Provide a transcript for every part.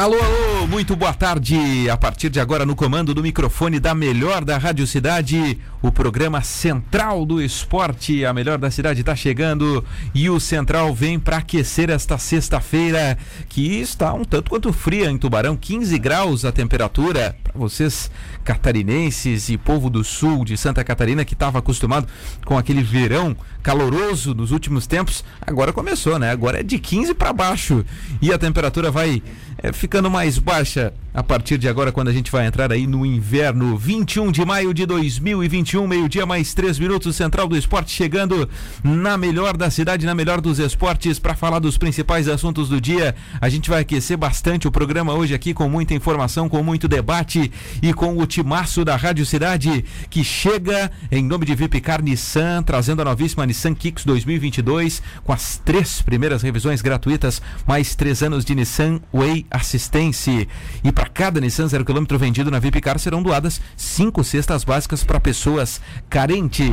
Alô, alô, muito boa tarde. A partir de agora, no comando do microfone da melhor da Rádio Cidade, o programa Central do Esporte. A melhor da cidade está chegando e o Central vem para aquecer esta sexta-feira, que está um tanto quanto fria em Tubarão 15 graus a temperatura. Para vocês catarinenses e povo do sul de Santa Catarina que estava acostumado com aquele verão caloroso nos últimos tempos, agora começou, né? Agora é de 15 para baixo e a temperatura vai é, ficando mais baixa acha? A partir de agora, quando a gente vai entrar aí no inverno. 21 de maio de 2021, meio-dia, mais três minutos, Central do Esporte chegando na melhor da cidade, na melhor dos esportes, para falar dos principais assuntos do dia. A gente vai aquecer bastante o programa hoje aqui com muita informação, com muito debate e com o timaço da Rádio Cidade que chega em nome de Vipcar Nissan, trazendo a novíssima Nissan Kicks 2022 com as três primeiras revisões gratuitas, mais três anos de Nissan Way Assistência. E para cada Nissan zero quilômetro vendido na Vipcar serão doadas cinco cestas básicas para pessoas carentes.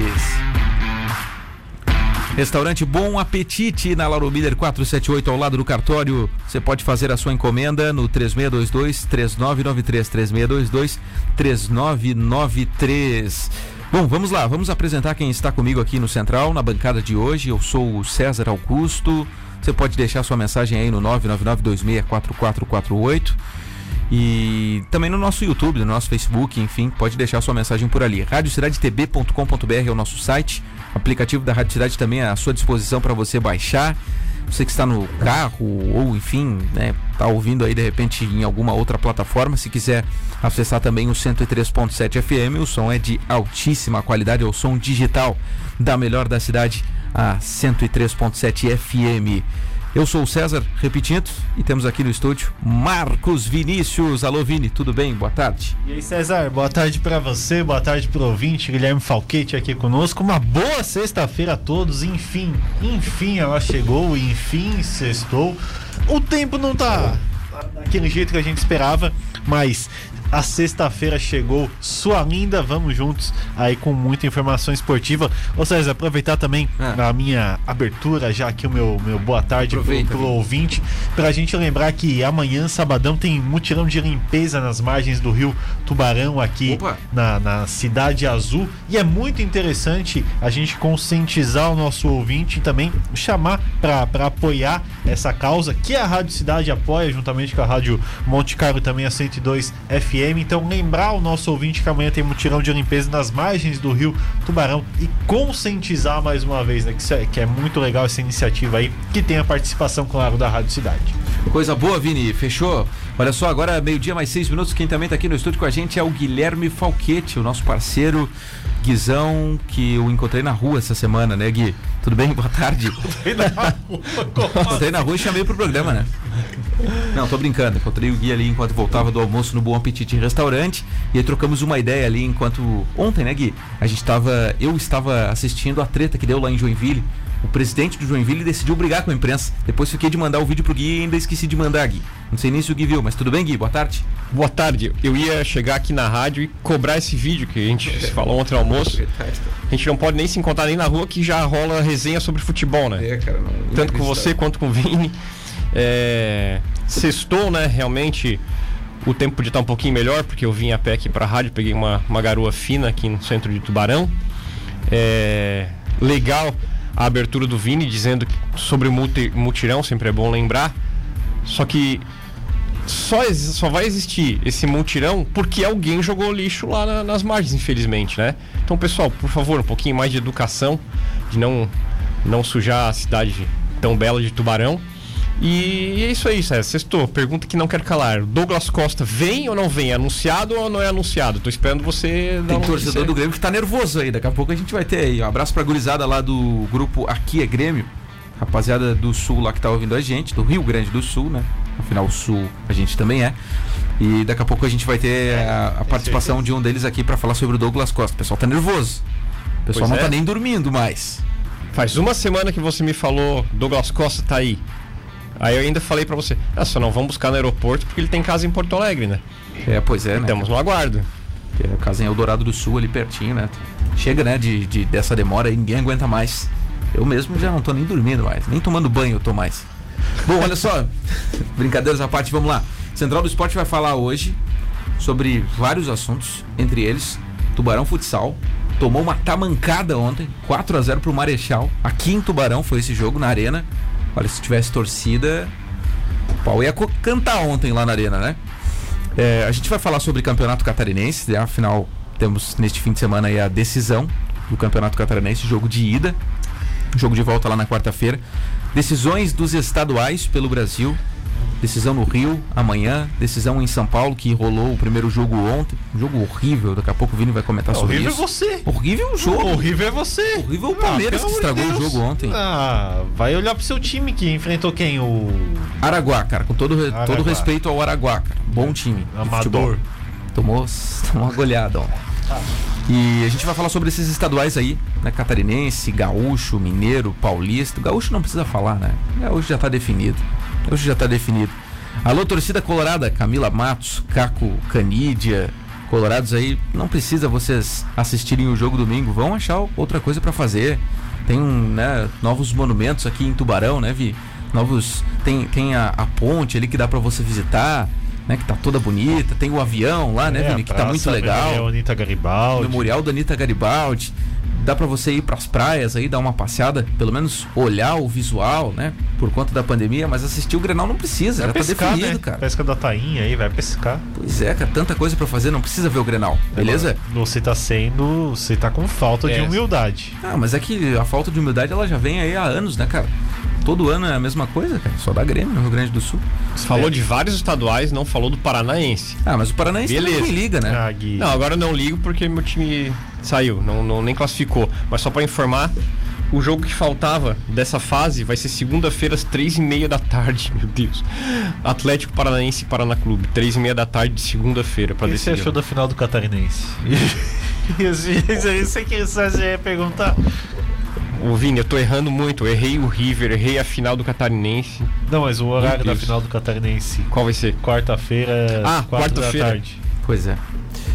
Restaurante Bom Apetite na Lauro Miller 478 ao lado do cartório. Você pode fazer a sua encomenda no 3622 3993 3622 3993. Bom, vamos lá, vamos apresentar quem está comigo aqui no Central, na bancada de hoje. Eu sou o César Augusto. Você pode deixar sua mensagem aí no 999264448. E também no nosso YouTube, no nosso Facebook, enfim, pode deixar sua mensagem por ali. radiocidadetb.com.br é o nosso site. O aplicativo da Rádio Cidade também é à sua disposição para você baixar. Você que está no carro ou enfim, né, tá ouvindo aí de repente em alguma outra plataforma, se quiser acessar também o 103.7 FM, o som é de altíssima qualidade, é o som digital da melhor da cidade, a 103.7 FM. Eu sou o César, repetindo, e temos aqui no estúdio Marcos Vinícius. Alô, Vini, tudo bem? Boa tarde. E aí, César, boa tarde para você, boa tarde pro ouvinte, Guilherme Falquete aqui conosco. Uma boa sexta-feira a todos, enfim, enfim ela chegou, enfim sextou. O tempo não tá daquele jeito que a gente esperava, mas a sexta-feira chegou, sua linda, vamos juntos aí com muita informação esportiva. Ou seja, aproveitar também Ah. a minha abertura, já aqui o meu, meu boa tarde pro, Aproveita, pro Vini. ouvinte, pra gente lembrar que amanhã, sabadão, tem mutirão de limpeza nas margens do rio Tubarão aqui na, na Cidade Azul. E é muito interessante a gente conscientizar o nosso ouvinte e também chamar para apoiar essa causa que a Rádio Cidade apoia, juntamente com a Rádio Monte Carlo também a 102 FM. Então, lembrar o nosso ouvinte que amanhã tem mutirão de limpeza nas margens do rio Tubarão e conscientizar mais uma vez, né? Que, é, que é muito legal essa iniciativa aí, que tem a participação, claro, da Rádio Cidade. Coisa boa, Vini, fechou? Olha só, agora meio-dia mais seis minutos. Quem também está aqui no estúdio com a gente é o Guilherme Falquete, o nosso parceiro Guizão, que eu encontrei na rua essa semana, né, Gui? Tudo bem? Boa tarde. Encontrei na rua e chamei pro programa, né? Não, tô brincando. Encontrei o Gui ali enquanto voltava do almoço no Bom Apetite Restaurante e aí trocamos uma ideia ali enquanto. Ontem, né, Gui? A gente tava. Eu estava assistindo a treta que deu lá em Joinville. O presidente do Joinville decidiu brigar com a imprensa. Depois fiquei de mandar o vídeo pro Gui e ainda esqueci de mandar, Gui. Não sei nem se o Gui viu, mas tudo bem, Gui? Boa tarde. Boa tarde. Eu ia chegar aqui na rádio e cobrar esse vídeo que a gente falou ontem no almoço. A gente não pode nem se encontrar nem na rua que já rola resenha sobre futebol, né? É, cara, não, Tanto com você quanto com o Vini. É... Sextou, né? Realmente o tempo podia estar um pouquinho melhor, porque eu vim a pé aqui pra rádio, peguei uma, uma garoa fina aqui no centro de Tubarão. É... Legal a abertura do Vini dizendo sobre o mutirão, sempre é bom lembrar. Só que só, só vai existir esse multirão porque alguém jogou lixo lá na- nas margens, infelizmente, né? Então, pessoal, por favor, um pouquinho mais de educação, de não, não sujar a cidade tão bela de Tubarão. E é isso aí, César. Sextou. Pergunta que não quer calar. Douglas Costa vem ou não vem? É anunciado ou não é anunciado? Tô esperando você dar Tem um torcedor do Grêmio que tá nervoso aí. Daqui a pouco a gente vai ter aí. Um abraço pra gurizada lá do grupo Aqui é Grêmio. Rapaziada do Sul lá que tá ouvindo a gente, do Rio Grande do Sul, né? Afinal, o Sul a gente também é. E daqui a pouco a gente vai ter a, a participação de um deles aqui pra falar sobre o Douglas Costa. O pessoal tá nervoso. O pessoal Pois não é. tá nem dormindo mais. Faz uma semana que você me falou, Douglas Costa tá aí. Aí eu ainda falei pra você, ah, só não vamos buscar no aeroporto porque ele tem casa em Porto Alegre, né? É, pois é, né? Estamos no aguardo. É a casa em Eldorado do Sul, ali pertinho, né? Chega, né, de, de- dessa demora aí, ninguém aguenta mais. Eu mesmo já não tô nem dormindo mais, nem tomando banho eu tô mais. Bom, olha só, brincadeiras à parte, vamos lá. Central do Esporte vai falar hoje sobre vários assuntos, entre eles Tubarão Futsal. Tomou uma tamancada ontem, 4 a 0 pro Marechal. Aqui em Tubarão foi esse jogo na Arena. Olha, se tivesse torcida, o pau ia cantar ontem lá na Arena, né? É, a gente vai falar sobre campeonato catarinense, né? afinal temos neste fim de semana a decisão do campeonato catarinense, jogo de ida, jogo de volta lá na quarta-feira. Decisões dos estaduais pelo Brasil, Decisão no Rio amanhã, decisão em São Paulo, que rolou o primeiro jogo ontem. Um jogo horrível, daqui a pouco o Vini vai comentar é, sobre horrível isso. Horrível é você. Horrível o jogo. Horrível é você. Horrível o Palmeiras ah, que estragou Deus. o jogo ontem. Ah, vai olhar pro seu time que enfrentou quem? O. Araguá, cara, com todo, Araguá. todo respeito ao Araguá, cara. Bom time. Amador. Tomou, tomou uma goleada, ó. Ah. E a gente vai falar sobre esses estaduais aí, né? Catarinense, gaúcho, mineiro, paulista. Gaúcho não precisa falar, né? Gaúcho já tá definido. Hoje já está definido. Alô, torcida colorada, Camila Matos, Caco Canídia, colorados aí, não precisa vocês assistirem o jogo domingo, vão achar outra coisa para fazer. Tem né, novos monumentos aqui em Tubarão, né, Vi? Novos. Tem, tem a, a ponte ali que dá para você visitar. Né, que tá toda bonita, tem o avião lá, né, é, Vini, que tá muito legal. Memorial Anitta Garibaldi. Memorial da Anitta Garibaldi dá para você ir para as praias aí, dar uma passeada, pelo menos olhar o visual, né? Por conta da pandemia, mas assistir o Grenal não precisa, vai já tá pescar, tá definido, né? cara. Pesca da tainha aí, vai pescar. Pois é, cara, tanta coisa para fazer, não precisa ver o Grenal, beleza? Você tá sendo, você tá com falta é. de humildade. Ah, mas é que a falta de humildade ela já vem aí há anos, né, cara? Todo ano é a mesma coisa, cara. Só dá Grêmio no Rio Grande do Sul. Você falou é. de vários estaduais, não falou do Paranaense. Ah, mas o Paranaense Beleza. também liga, né? Ah, não, agora eu não ligo porque meu time saiu, não, não nem classificou. Mas só para informar, o jogo que faltava dessa fase vai ser segunda-feira às três e meia da tarde, meu Deus. Atlético Paranaense e Paraná Clube, três e meia da tarde de segunda-feira para decidir. O que você achou da final do Catarinense? isso, isso, isso que você ia perguntar. Ô Vini, eu tô errando muito. Eu errei o River, errei a final do Catarinense. Não, mas o horário da final do Catarinense. Qual vai ser? Quarta-feira, ah, quarta-feira. Pois é.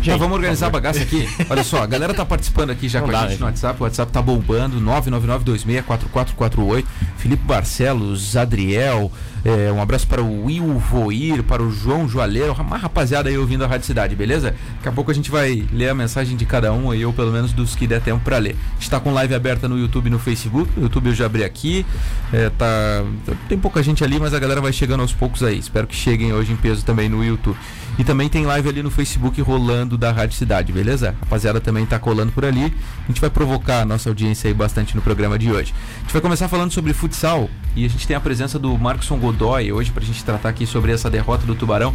Já vamos organizar a bagaça aqui. Olha só, a galera tá participando aqui já Não com dá, a gente né? no WhatsApp. O WhatsApp tá bombando. 999264448. Felipe Barcelos, Adriel. É, um abraço para o Will Voir, para o João Joalheiro, uma rapaziada aí ouvindo a Rádio Cidade, beleza? Daqui a pouco a gente vai ler a mensagem de cada um aí, ou pelo menos dos que der tempo para ler. A gente tá com live aberta no YouTube e no Facebook. No YouTube eu já abri aqui. É, tá, tem pouca gente ali, mas a galera vai chegando aos poucos aí. Espero que cheguem hoje em peso também no YouTube. E também tem live ali no Facebook rolando da Rádio Cidade, beleza? A rapaziada também tá colando por ali. A gente vai provocar a nossa audiência aí bastante no programa de hoje. A gente vai começar falando sobre futsal e a gente tem a presença do Marcson Godoy hoje pra gente tratar aqui sobre essa derrota do Tubarão.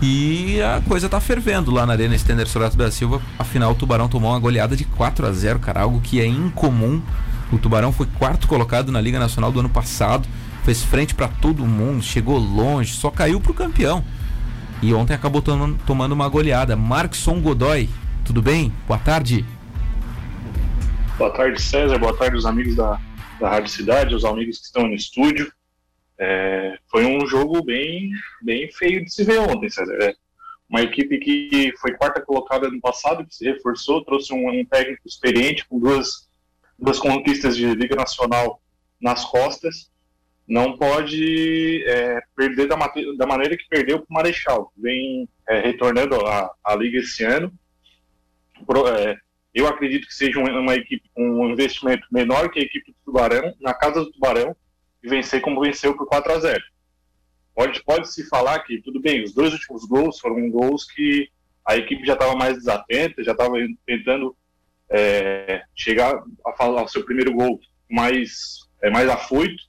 E a coisa tá fervendo lá na Arena Stender Sorato da Silva. Afinal, o Tubarão tomou uma goleada de 4 a 0 cara, algo que é incomum. O Tubarão foi quarto colocado na Liga Nacional do ano passado, fez frente para todo mundo, chegou longe, só caiu pro campeão. E ontem acabou tomando, tomando uma goleada. Markson Godoy, tudo bem? Boa tarde. Boa tarde, César. Boa tarde, os amigos da, da Rádio Cidade, os amigos que estão no estúdio. É, foi um jogo bem, bem feio de se ver ontem, César. É uma equipe que foi quarta colocada no passado, que se reforçou, trouxe um, um técnico experiente com duas, duas conquistas de Liga Nacional nas costas não pode é, perder da, da, maneira que perdeu para o Marechal. Vem é, retornando à, Liga esse ano. Pro, é, eu acredito que seja uma, equipe com um investimento menor que a equipe do Tubarão, na casa do Tubarão, e vencer como venceu por 4 a 0 Pode, pode falar que, tudo bem, os dois últimos gols foram gols que a equipe já estava mais desatenta, já estava tentando é, chegar a falar ao seu primeiro gol mais, é, mais afoito,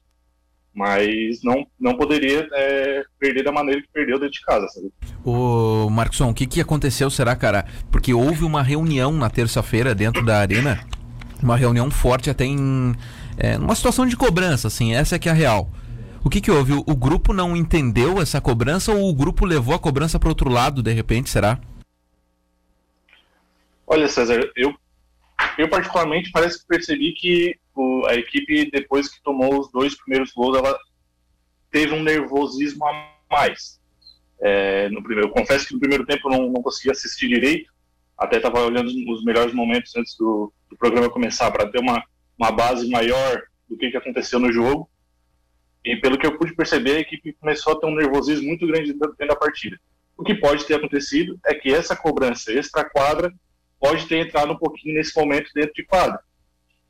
mas não, não poderia é, perder da maneira que perdeu dentro de casa, sabe? Ô, Marcson, o que, que aconteceu, será, cara? Porque houve uma reunião na terça-feira dentro da arena, uma reunião forte até em é, uma situação de cobrança, assim, essa é que é a real. O que que houve? O, o grupo não entendeu essa cobrança ou o grupo levou a cobrança para outro lado, de repente, será? Olha, César, eu, eu particularmente parece que percebi que o, a equipe, depois que tomou os dois primeiros gols, ela teve um nervosismo a mais. É, no primeiro, eu confesso que no primeiro tempo eu não, não consegui assistir direito, até estava olhando os melhores momentos antes do, do programa começar, para ter uma, uma base maior do que, que aconteceu no jogo. E pelo que eu pude perceber, a equipe começou a ter um nervosismo muito grande dentro da partida. O que pode ter acontecido é que essa cobrança extra-quadra pode ter entrado um pouquinho nesse momento dentro de quadra,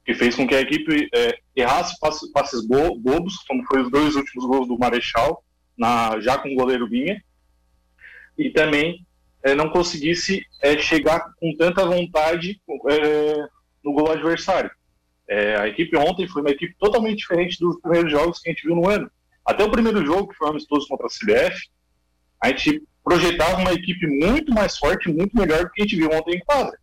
que fez com que a equipe é, errasse passes, passes bo bobos, como foi os dois últimos gols do Marechal, na, já com o goleiro Vinha, e também é, não conseguisse é, chegar com tanta vontade é, no gol adversário. É, a equipe ontem foi uma equipe totalmente diferente dos primeiros jogos que a gente viu no ano. Até o primeiro jogo, que foi um amistoso contra a CBF, a gente projetava uma equipe muito mais forte, muito melhor do que a gente viu ontem em quadra.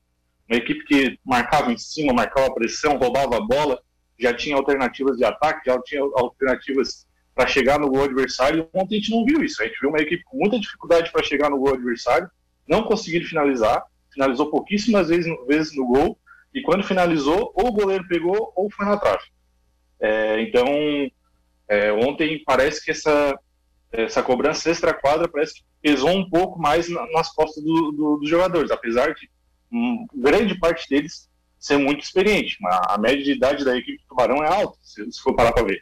Uma equipe que marcava em cima, marcava pressão, roubava a bola, já tinha alternativas de ataque, já tinha alternativas para chegar no gol adversário. Ontem a gente não viu isso. A gente viu uma equipe com muita dificuldade para chegar no gol adversário, não conseguiram finalizar, finalizou pouquíssimas vezes, vezes no gol, e quando finalizou, ou o goleiro pegou ou foi na trave. É, então, é, ontem parece que essa, essa cobrança extra-quadra parece que pesou um pouco mais nas costas do, do, dos jogadores, apesar de grande parte deles ser muito experiente. A, média de idade da equipe do Tubarão é alta, se, se for parar para ver.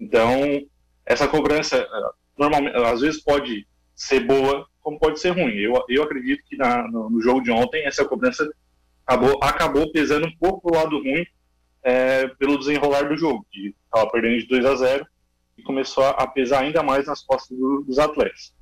Então, essa cobrança, eh, normalmente, às vezes pode ser boa, como pode ser ruim. Eu, eu acredito que na, no, no, jogo de ontem, essa cobrança acabou, acabou pesando um pouco o lado ruim é, pelo desenrolar do jogo, que estava perdendo de 2 a 0 e começou a pesar ainda mais nas costas do, dos atletas.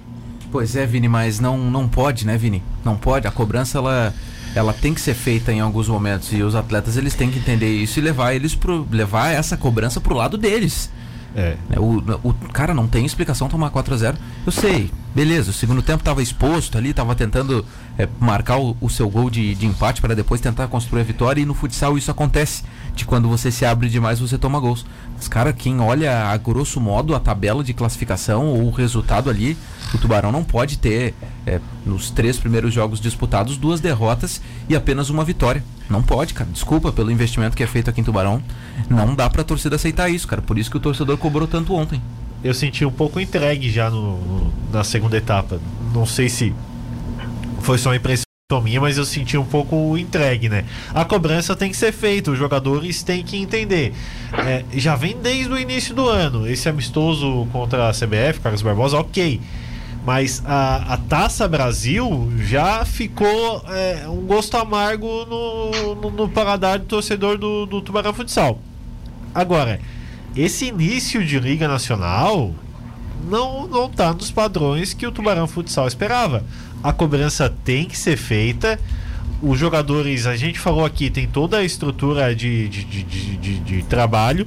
Pois é, Vini, mas não, não pode, né, Vini? Não pode. A cobrança, ela, ela tem que ser feita em alguns momentos e os atletas eles têm que entender isso e levar eles pro, levar essa cobrança pro lado deles. É. Né, o, o cara não tem explicação tomar 4 a 0 Eu sei, beleza. O segundo tempo estava exposto ali, estava tentando é, marcar o, o, seu gol de, de empate para depois tentar construir a vitória. E no futsal isso acontece. De quando você se abre demais, você toma gols. Mas, cara, quem olha a grosso modo a tabela de classificação ou o resultado ali, o Tubarão não pode ter, é, nos três primeiros jogos disputados, duas derrotas e apenas uma vitória. Não pode, cara. Desculpa pelo investimento que é feito aqui em Tubarão. Não dá pra torcida aceitar isso, cara. Por isso que o torcedor cobrou tanto ontem. Eu senti um pouco entregue já no, no na segunda etapa. Não sei se foi só uma impressão minha, mas eu senti um pouco entregue, né? A cobrança tem que ser feita, os jogadores têm que entender. É, já vem desde o início do ano. Esse amistoso contra a CBF, Carlos Barbosa, ok. Mas a, a Taça Brasil já ficou é, um gosto amargo no, no, no, paladar do torcedor do, do Tubarão Futsal. Agora, esse início de Liga Nacional não, não tá nos padrões que o Tubarão Futsal esperava. A cobrança tem que ser feita. Os jogadores, a gente falou aqui, tem toda a estrutura de, de, de, de, de trabalho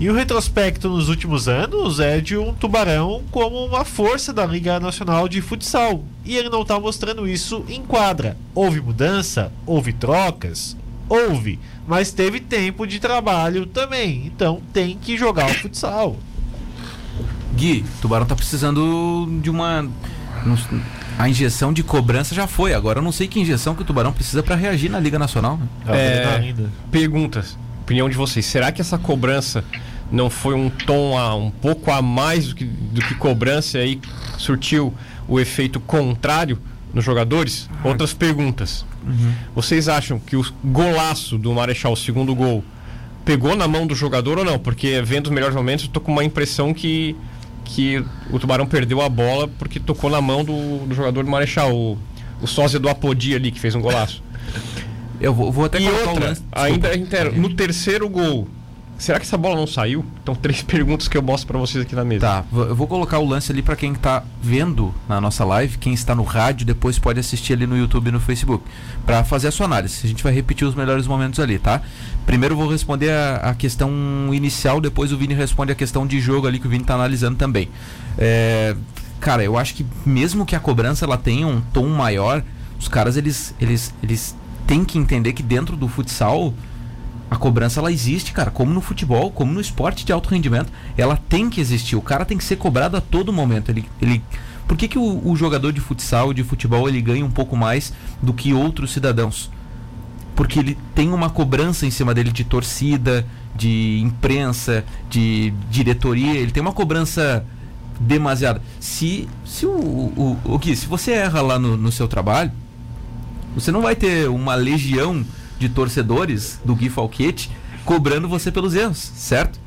e o retrospecto nos últimos anos é de um tubarão como uma força da Liga Nacional de Futsal. E ele não está mostrando isso em quadra. Houve mudança? Houve trocas? Houve. Mas teve tempo de trabalho também. Então tem que jogar o futsal. Gui, o Tubarão tá precisando de uma. A injeção de cobrança já foi. Agora eu não sei que injeção que o Tubarão precisa para reagir na Liga Nacional. Né? É, perguntas. Opinião de vocês. Será que essa cobrança não foi um tom a, um pouco a mais do que, do que cobrança e aí surtiu o efeito contrário nos jogadores? Ah. Outras perguntas. Uhum. Vocês acham que o golaço do Marechal, o segundo gol, pegou na mão do jogador ou não? Porque vendo os melhores momentos, eu tô com uma impressão que, que o Tubarão perdeu a bola porque tocou na mão do, do jogador do Marechal, o, o sósia do Apodi ali, que fez um golaço. Eu vou, vou até e outra, ainda inteiro, no terceiro gol, Será que essa bola não saiu? Então, três perguntas que eu mostro para vocês aqui na mesa. Tá, eu vou colocar o lance ali para quem tá vendo na nossa live, quem está no rádio, depois pode assistir ali no YouTube e no Facebook, para fazer a sua análise. A gente vai repetir os melhores momentos ali, tá? Primeiro eu vou responder a, a questão inicial, depois o Vini responde a questão de jogo ali que o Vini tá analisando também. É, cara, eu acho que mesmo que a cobrança ela tenha um tom maior, os caras eles eles eles têm que entender que dentro do futsal a cobrança ela existe, cara, como no futebol, como no esporte de alto rendimento, ela tem que existir. O cara tem que ser cobrado a todo momento. Ele, ele por que, que o, o jogador de futsal, de futebol, ele ganha um pouco mais do que outros cidadãos? Porque ele tem uma cobrança em cima dele de torcida, de imprensa, de diretoria, ele tem uma cobrança demasiada. Se, se o, o, o, se você erra lá no, no seu trabalho, você não vai ter uma legião de torcedores do Gui Falquete cobrando você pelos erros, certo?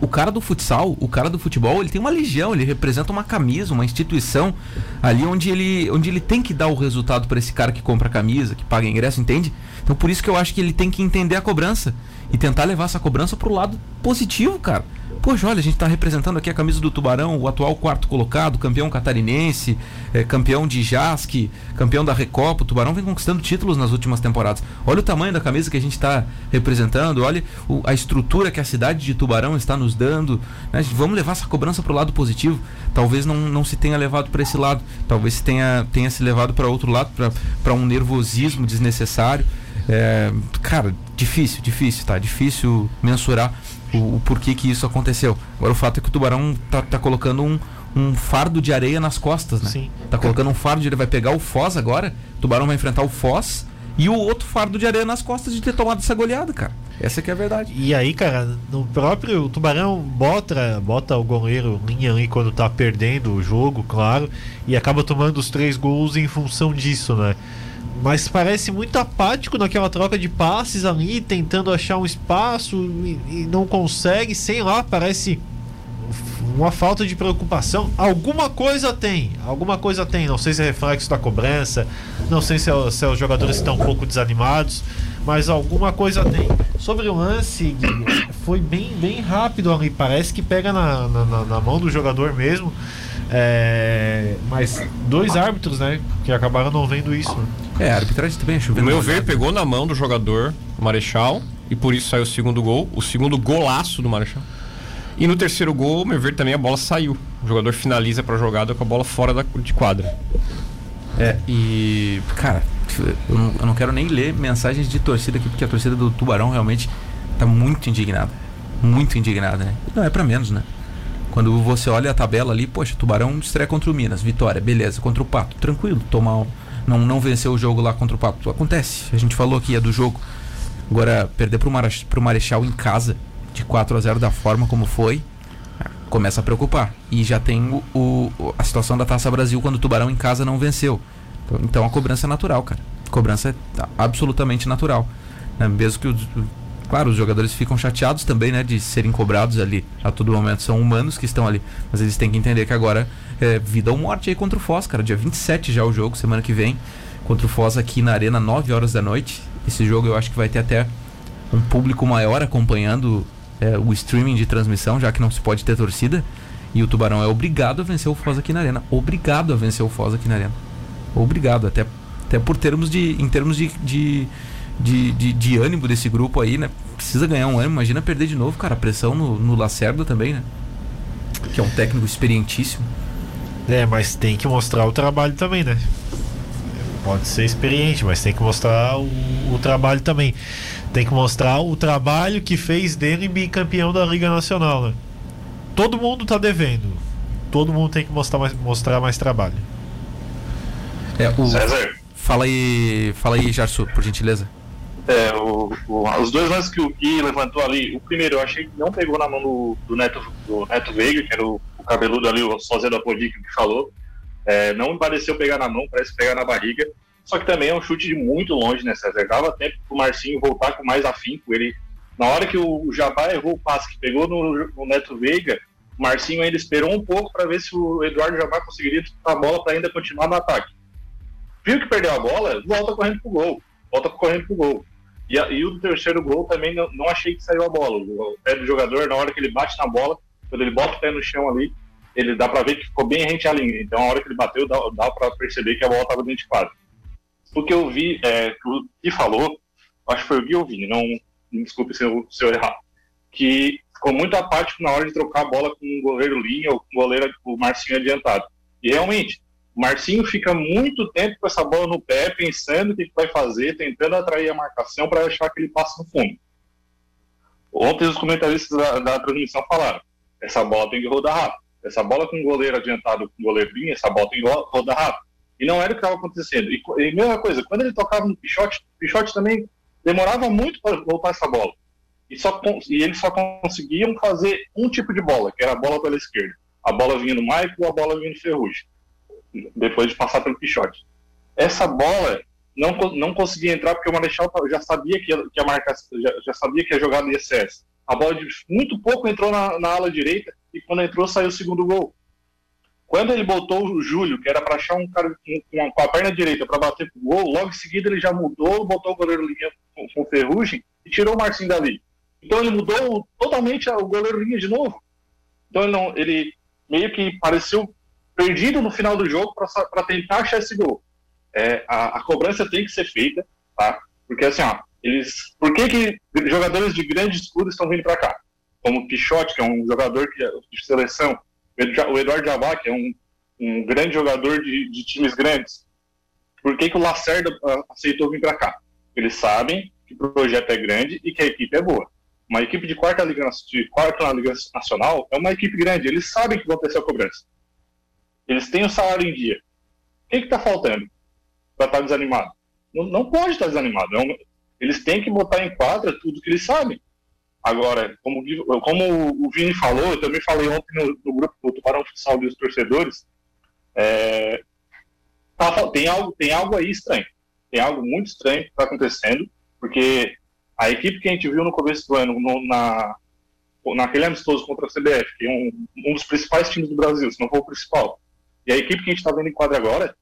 o cara do futsal, o cara do futebol, ele tem uma legião, ele representa uma camisa, uma instituição ali onde ele, onde ele tem que dar o resultado para esse cara que compra a camisa, que paga ingresso, entende? Então por isso que eu acho que ele tem que entender a cobrança e tentar levar essa cobrança pro lado positivo, cara. Poxa, olha, a gente está representando aqui a camisa do Tubarão, o atual quarto colocado, campeão catarinense, é, campeão de JASC, campeão da Recopa. O Tubarão vem conquistando títulos nas últimas temporadas. Olha o tamanho da camisa que a gente está representando, olha o, a estrutura que a cidade de Tubarão está nos dando. Né? Vamos levar essa cobrança para o lado positivo. Talvez não, não se tenha levado para esse lado, talvez se tenha, tenha se levado para outro lado, para um nervosismo desnecessário. É, cara, difícil, difícil, tá? Difícil mensurar o, o, porquê que isso aconteceu. Agora o fato é que o Tubarão tá, tá colocando um, um fardo de areia nas costas, né? Sim. Tá colocando um fardo de areia. Vai pegar o Foz agora, o Tubarão vai enfrentar o Foz e o outro fardo de areia nas costas de ter tomado essa goleada, cara. Essa que é a verdade. E aí, cara, no próprio Tubarão bota, bota o goleiro linha ali quando tá perdendo o jogo, claro, e acaba tomando os três gols em função disso, né? Mas parece muito apático naquela troca de passes ali, tentando achar um espaço e, e, não consegue, sei lá, parece uma falta de preocupação. Alguma coisa tem, alguma coisa tem. Não sei se é reflexo da cobrança, não sei se, é, se é os jogadores estão um pouco desanimados, mas alguma coisa tem. Sobre o lance, foi bem, bem rápido ali, parece que pega na, na, na mão do jogador mesmo. É, mas dois árbitros, né, que acabaram não vendo isso. Né? É, a arbitragem também é chovendo. No meu ver, pegou na mão do jogador Marechal e por isso saiu o segundo gol, o segundo golaço do Marechal. E no terceiro gol, meu ver, também a bola saiu. O jogador finaliza para a jogada com a bola fora da, de quadra. É, e. Cara, eu não, eu não, quero nem ler mensagens de torcida aqui, porque a torcida do Tubarão realmente tá muito indignada. Muito indignada, né? Não é para menos, né? Quando você olha a tabela ali, poxa, Tubarão estreia contra o Minas, vitória, beleza. Contra o Pato, tranquilo, tomar não, não venceu o jogo lá contra o Pato. Acontece, a gente falou aqui, é do jogo. Agora, perder pro, Marech, pro Marechal em casa, de 4 a 0 da forma como foi, começa a preocupar. E já tem o, o, a situação da Taça Brasil quando o Tubarão em casa não venceu. Então, a cobrança é natural, cara. A cobrança é absolutamente natural. Né? Mesmo que os, Claro, os jogadores ficam chateados também, né, de serem cobrados ali a todo momento. São humanos que estão ali. Mas eles têm que entender que agora é vida ou morte aí contra o Foz, cara. Dia 27 já o jogo, semana que vem. Contra o Foz aqui na Arena, 9 horas da noite. Esse jogo eu acho que vai ter até um público maior acompanhando é, o streaming de transmissão, já que não se pode ter torcida. E o Tubarão é obrigado a vencer o Foz aqui na Arena. Obrigado a vencer o Foz aqui na Arena. Obrigado, até, até por termos de. em termos de, de de, de, de, ânimo desse grupo aí, né? Precisa ganhar um ânimo. Imagina perder de novo, cara. A pressão no, no Lacerda também, né? Que é um técnico experientíssimo. É, mas tem que mostrar o trabalho também, né? Pode ser experiente, mas tem que mostrar o, o trabalho também. Tem que mostrar o trabalho que fez dele bicampeão da Liga Nacional, né? Todo mundo tá devendo. Todo mundo tem que mostrar mais, mostrar mais trabalho. É, o... César. Fala aí, fala aí, Jarsu, por gentileza. É, o, o, os dois lances que o Gui levantou ali, o primeiro eu achei que não pegou na mão do, do Neto, do Neto Veiga, que era o, o cabeludo ali, o sósia da Podic que falou. É, não me pareceu pegar na mão, parece pegar na barriga. Só que também é um chute de muito longe, né, César? Dava tempo pro Marcinho voltar com mais afinco. Ele, na hora que o Jabá errou o passe que pegou no, no Neto Veiga, o Marcinho ainda esperou um pouco para ver se o Eduardo Jabá conseguiria disputar a bola para ainda continuar no ataque. Viu que perdeu a bola, volta correndo pro gol. Volta correndo pro gol. E, e o terceiro gol também não, não, achei que saiu a bola. O, pé do jogador, na hora que ele bate na bola, quando ele bota o pé no chão ali, ele dá para ver que ficou bem rente à linha. Então, a hora que ele bateu, dá, dá para perceber que a bola estava dentro de quadro. O que eu vi, é, que o Gui falou, acho que foi o Gui Vini, não me desculpe se eu, se eu errar, que ficou muito apático na hora de trocar a bola com o goleiro linha ou com o goleiro o Marcinho adiantado. E realmente, Marcinho fica muito tempo com essa bola no pé, pensando o que vai fazer, tentando atrair a marcação para achar que ele passa no fundo. Ontem os comentaristas da, da, transmissão falaram: essa bola tem que rodar rápido. Essa bola com o goleiro adiantado, com o goleirinho, essa bola tem que rodar rápido. E não era o que estava acontecendo. E, e mesma coisa, quando ele tocava no Pichote, o Pichote também demorava muito para voltar essa bola. E, só, e eles só conseguiam fazer um tipo de bola, que era a bola pela esquerda. A bola vinha no Maico, a bola vinha no Ferrugem depois de passar pelo Pichote. Essa bola não, não conseguia entrar porque o Marechal já sabia que, que a marca já, já, sabia que a jogada ia ser essa. a bola de muito pouco entrou na, na ala direita e quando entrou saiu o segundo gol. Quando ele botou o Júlio, que era para achar um cara com, com a perna direita para bater pro gol, logo em seguida ele já mudou, botou o goleiro linha com, com ferrugem e tirou o Marcinho dali. Então ele mudou totalmente o goleiro linha de novo. Então ele, não, ele meio que pareceu perdido no final do jogo para tentar achar esse gol. É, a, a, cobrança tem que ser feita, tá? Porque assim, ó, eles, por que, que jogadores de grande escudo estão vindo para cá? Como o que é um jogador que, de seleção, o Eduardo Jabá, que é um, um grande jogador de, de, times grandes. Por que, que o Lacerda ah, aceitou vir para cá? Eles sabem que o projeto é grande e que a equipe é boa. Uma equipe de quarta liga, de quarta liga nacional é uma equipe grande. Eles sabem que vão ter essa cobrança. Eles têm o salário em dia. O que está faltando para estar tá desanimado? Não, não, pode estar tá desanimado. É um, eles têm que botar em quadra tudo que eles sabem. Agora, como, como o Vini falou, eu também falei ontem no, no grupo do Tubarão Futsal dos torcedores, é, tá, tem, algo, tem algo aí estranho. Tem algo muito estranho que está acontecendo, porque a equipe que a gente viu no começo do ano, no, na, naquele amistoso contra a CBF, que é um, um dos principais times do Brasil, se não for o principal, e a equipe que a gente está vendo em quadra agora,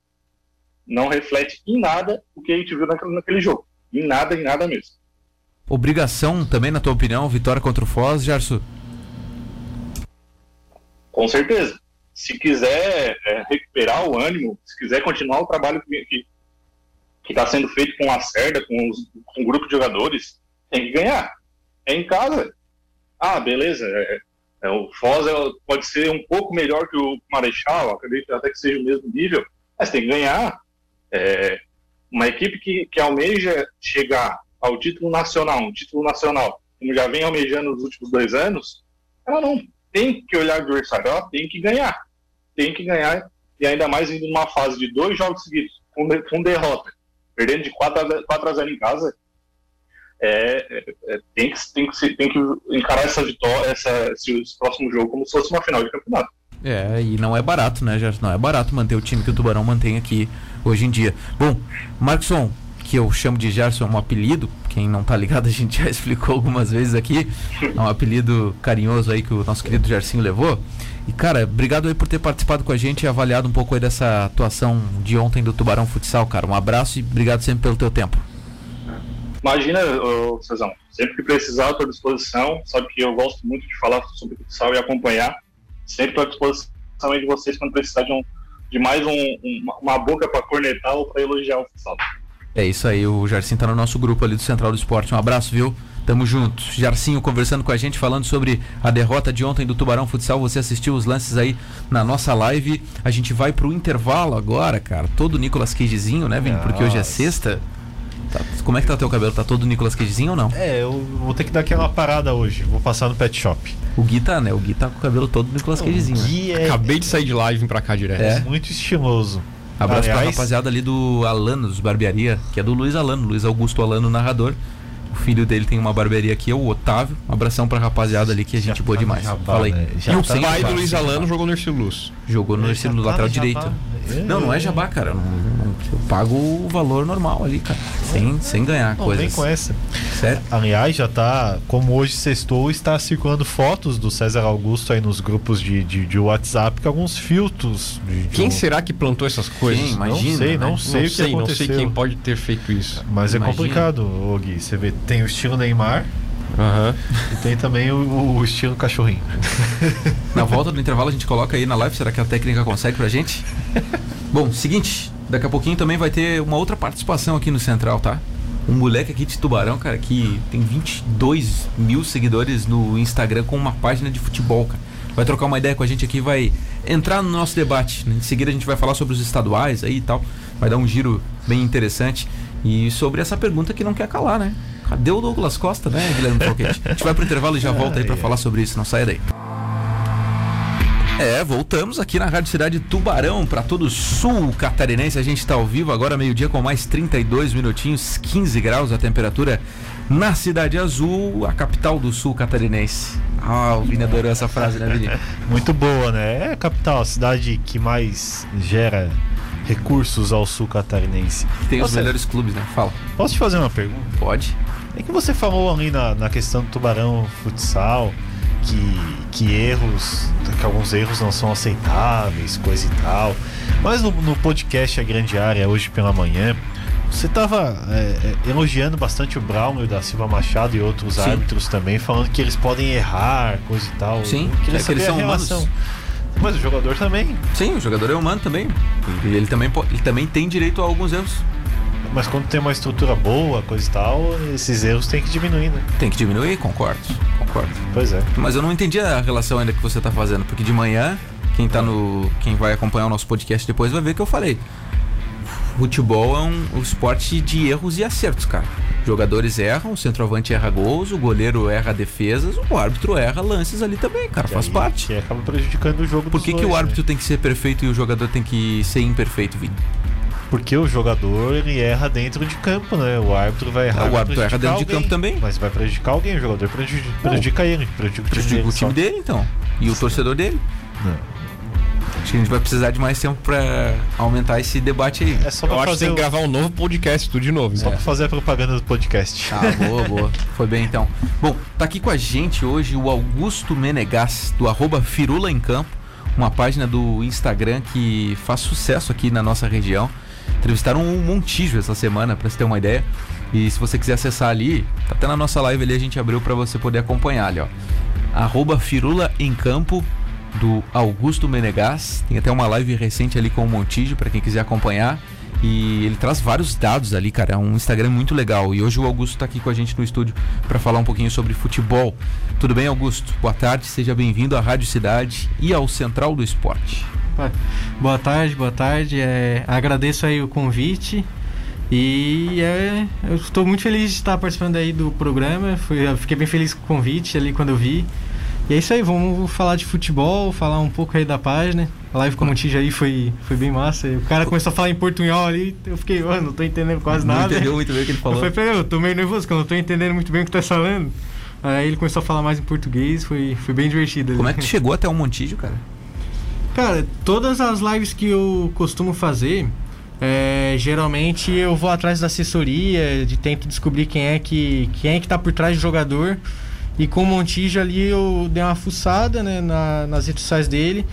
não reflete em nada o que a gente viu naquele, naquele jogo. Em nada, em nada mesmo. Obrigação também, na tua opinião, vitória contra o Foz, Gerson? Com certeza. Se quiser é, recuperar o ânimo, se quiser continuar o trabalho que está sendo feito com a Cerda, com, os, com o grupo de jogadores, tem que ganhar. É em casa. Ah, beleza. É, é, o Foz é, pode ser um pouco melhor que o Marechal, acredito até que seja o mesmo nível, mas tem que ganhar. É, uma equipe que, que almeja chegar ao título nacional, um título nacional, como já vem almejando nos últimos dois anos, ela não tem que olhar o adversário, ela tem que ganhar. Tem que ganhar, e ainda mais indo numa fase de dois jogos seguidos, com, derrota, perdendo de 4 a, 4 a 0 em casa, é, é, é, tem, que, tem, que, tem que encarar essa vitória, essa, esse, esse próximo jogo como se fosse uma final de campeonato. É, e não é barato, né, já Não é barato manter o time que o Tubarão mantém aqui hoje em dia. Bom, Markson, que eu chamo de Gerson, é um apelido. Quem não tá ligado, a gente já explicou algumas vezes aqui. É um apelido carinhoso aí que o nosso querido Gersinho levou. E, cara, obrigado aí por ter participado com a gente e avaliado um pouco aí dessa atuação de ontem do Tubarão Futsal, cara. Um abraço e obrigado sempre pelo teu tempo. Imagina, ô, Cezão, sempre que precisar, estou à disposição. Sabe que eu gosto muito de falar sobre futsal e acompanhar. Sempre estou à disposição de vocês quando precisar de, um, de mais um, um, uma boca para cornetar ou para elogiar o futsal. É isso aí, o Jarcinho tá no nosso grupo ali do Central do Esporte. Um abraço, viu? Tamo junto. Jarcinho conversando com a gente, falando sobre a derrota de ontem do Tubarão Futsal. Você assistiu os lances aí na nossa live. A gente vai pro intervalo agora, cara. Todo Nicolas Cagezinho, né, Vini? Porque hoje é sexta. Tá, como é que tá o teu cabelo? Tá todo Nicolas Cagezinho ou não? É, eu vou ter que dar aquela parada hoje. Vou passar no pet shop. O Gui tá, né? O Gui tá com o cabelo todo Nicolas Cagezinho. Né? É... Acabei de sair de live e vim pra cá direto. É. Muito estiloso. Abraço Aliás, pra rapaziada ali do Alano, dos Barbearia, que é do Luiz Alano, Luiz Augusto Alano, narrador. O filho dele tem uma barbearia aqui, é o Otávio. Um abração pra rapaziada ali que a gente boa tá demais. Jabá, Fala aí. Né? E o tá pai do Luiz Alano jogou no Ercílio Luz. Jogou no Ercílio, no tá lateral direito. É. Não, não é jabá, cara. Eu pago o valor normal ali, cara. Sem, sem ganhar não, coisas. Nem com essa. Sério? Aliás, já tá. Como hoje sextou, está circulando fotos do César Augusto aí nos grupos de, de, de WhatsApp com alguns filtros. De, de quem um... será que plantou essas coisas? Quem? Imagina. Não sei, não né? sei não o que sei, aconteceu. Não sei quem pode ter feito isso. Mas é Imagina. é complicado, Gui. Você vê, tem o estilo Neymar. Uhum. E tem também o, o, estilo cachorrinho. Na volta do intervalo a gente coloca aí na live, será que a técnica consegue pra gente? Bom, seguinte, daqui a pouquinho também vai ter uma outra participação aqui no Central, tá? Um moleque aqui de Tubarão, cara, que tem 22 mil seguidores no Instagram com uma página de futebol, cara. Vai trocar uma ideia com a gente aqui, vai entrar no nosso debate. Em seguida a gente vai falar sobre os estaduais aí e tal. Vai dar um giro bem interessante. E sobre essa pergunta que não quer calar, né? Cadê o Douglas Costa, né, Guilherme Falquete? A gente vai pro intervalo e já volta aí para falar sobre isso. Não saia daí. É, voltamos aqui na Rádio Cidade Tubarão para todo o sul catarinense. A gente está ao vivo agora, meio-dia, com mais 32 minutinhos, 15 graus a temperatura na Cidade Azul, a capital do sul catarinense. Ah, o Vini adorou essa frase, né, Vini? Muito boa, né? É a capital, a cidade que mais gera recursos ao sul catarinense. Tem Posso os melhores clubes, né? Fala. Posso te fazer uma pergunta? Pode. É que você falou ali na, na questão do Tubarão Futsal que, que erros, que alguns erros não são aceitáveis, coisa e tal. Mas no, no podcast A Grande Área, hoje pela manhã, você estava é, é, elogiando bastante o Brown, o da Silva Machado e outros Sim. árbitros também, falando que eles podem errar, coisa e tal. Sim, é que eles são humanos. Mas o jogador também. Sim, o jogador é humano também. E ele também, ele também tem direito a alguns erros. Mas quando tem uma estrutura boa, coisa e tal, esses erros tem que diminuir, né? Tem que diminuir, concordo. Concordo. Pois é. Mas eu não entendi a relação ainda que você tá fazendo, porque de manhã, quem tá no. Quem vai acompanhar o nosso podcast depois vai ver que eu falei. Futebol é um, um esporte de erros e acertos, cara. Jogadores erram, o centroavante erra gols, o goleiro erra defesas, o árbitro erra lances ali também, cara, faz E aí, parte. Que acaba prejudicando o jogo Por que, que dois, o né? árbitro tem que ser perfeito e o jogador tem que ser imperfeito, Vini? Porque o jogador ele erra dentro de campo, né? O árbitro vai errar. O árbitro erra dentro de alguém, campo também. Mas vai prejudicar alguém, o jogador prejudica, prejudica ele, prejudica o time Prejudica dele. o time só. dele, então. E o torcedor dele. Não. Acho que a gente vai precisar de mais tempo pra aumentar esse debate aí. É só Eu pra acho que fazer, tem que o- gravar um novo podcast, tudo de novo. só então. pra fazer a propaganda do podcast. Ah, boa, boa. Foi bem então. Bom, tá aqui com a gente hoje o Augusto Menegas, do arroba Firula em Campo, uma página do Instagram que faz sucesso aqui na nossa região. Entrevistaram um Montijo essa semana, pra você ter uma ideia. E se você quiser acessar ali, tá até na nossa live ali, a gente abriu pra você poder acompanhar ali, ó. Arroba Firula em Campo, do Augusto Menegas. Tem até uma live recente ali com o Montijo, pra quem quiser acompanhar. E ele traz vários dados ali, cara. É um Instagram muito legal. E hoje o Augusto tá aqui com a gente no estúdio para falar um pouquinho sobre futebol. Tudo bem, Augusto? Boa tarde, seja bem-vindo à Rádio Cidade e ao Central do Esporte. Boa tarde, boa tarde. É, agradeço aí o convite e é, eu estou muito feliz de estar participando aí do programa. Fui, eu fiquei bem feliz com o convite ali quando eu vi. E é isso aí, vamos falar de futebol, falar um pouco aí da página. A live com o Montijo aí foi, foi bem massa. O cara começou a falar em portunhol ali, eu fiquei, mano, não tô entendendo quase Não nada. entendeu muito bem o que ele Eu falou. falei pra ele, eu tô meio nervoso, porque eu não tô entendendo muito bem o que tá falando. Aí ele começou a falar mais em português, foi, foi bem divertido. ali. Como é que tu chegou até o Montijo, cara? Cara, todas as lives que eu costumo fazer, é, geralmente eu vou atrás da assessoria, de tento descobrir quem é que quem é que tá por trás do jogador. E com o Montijo ali eu dei uma fuçada né, na- nas redes sociais dele,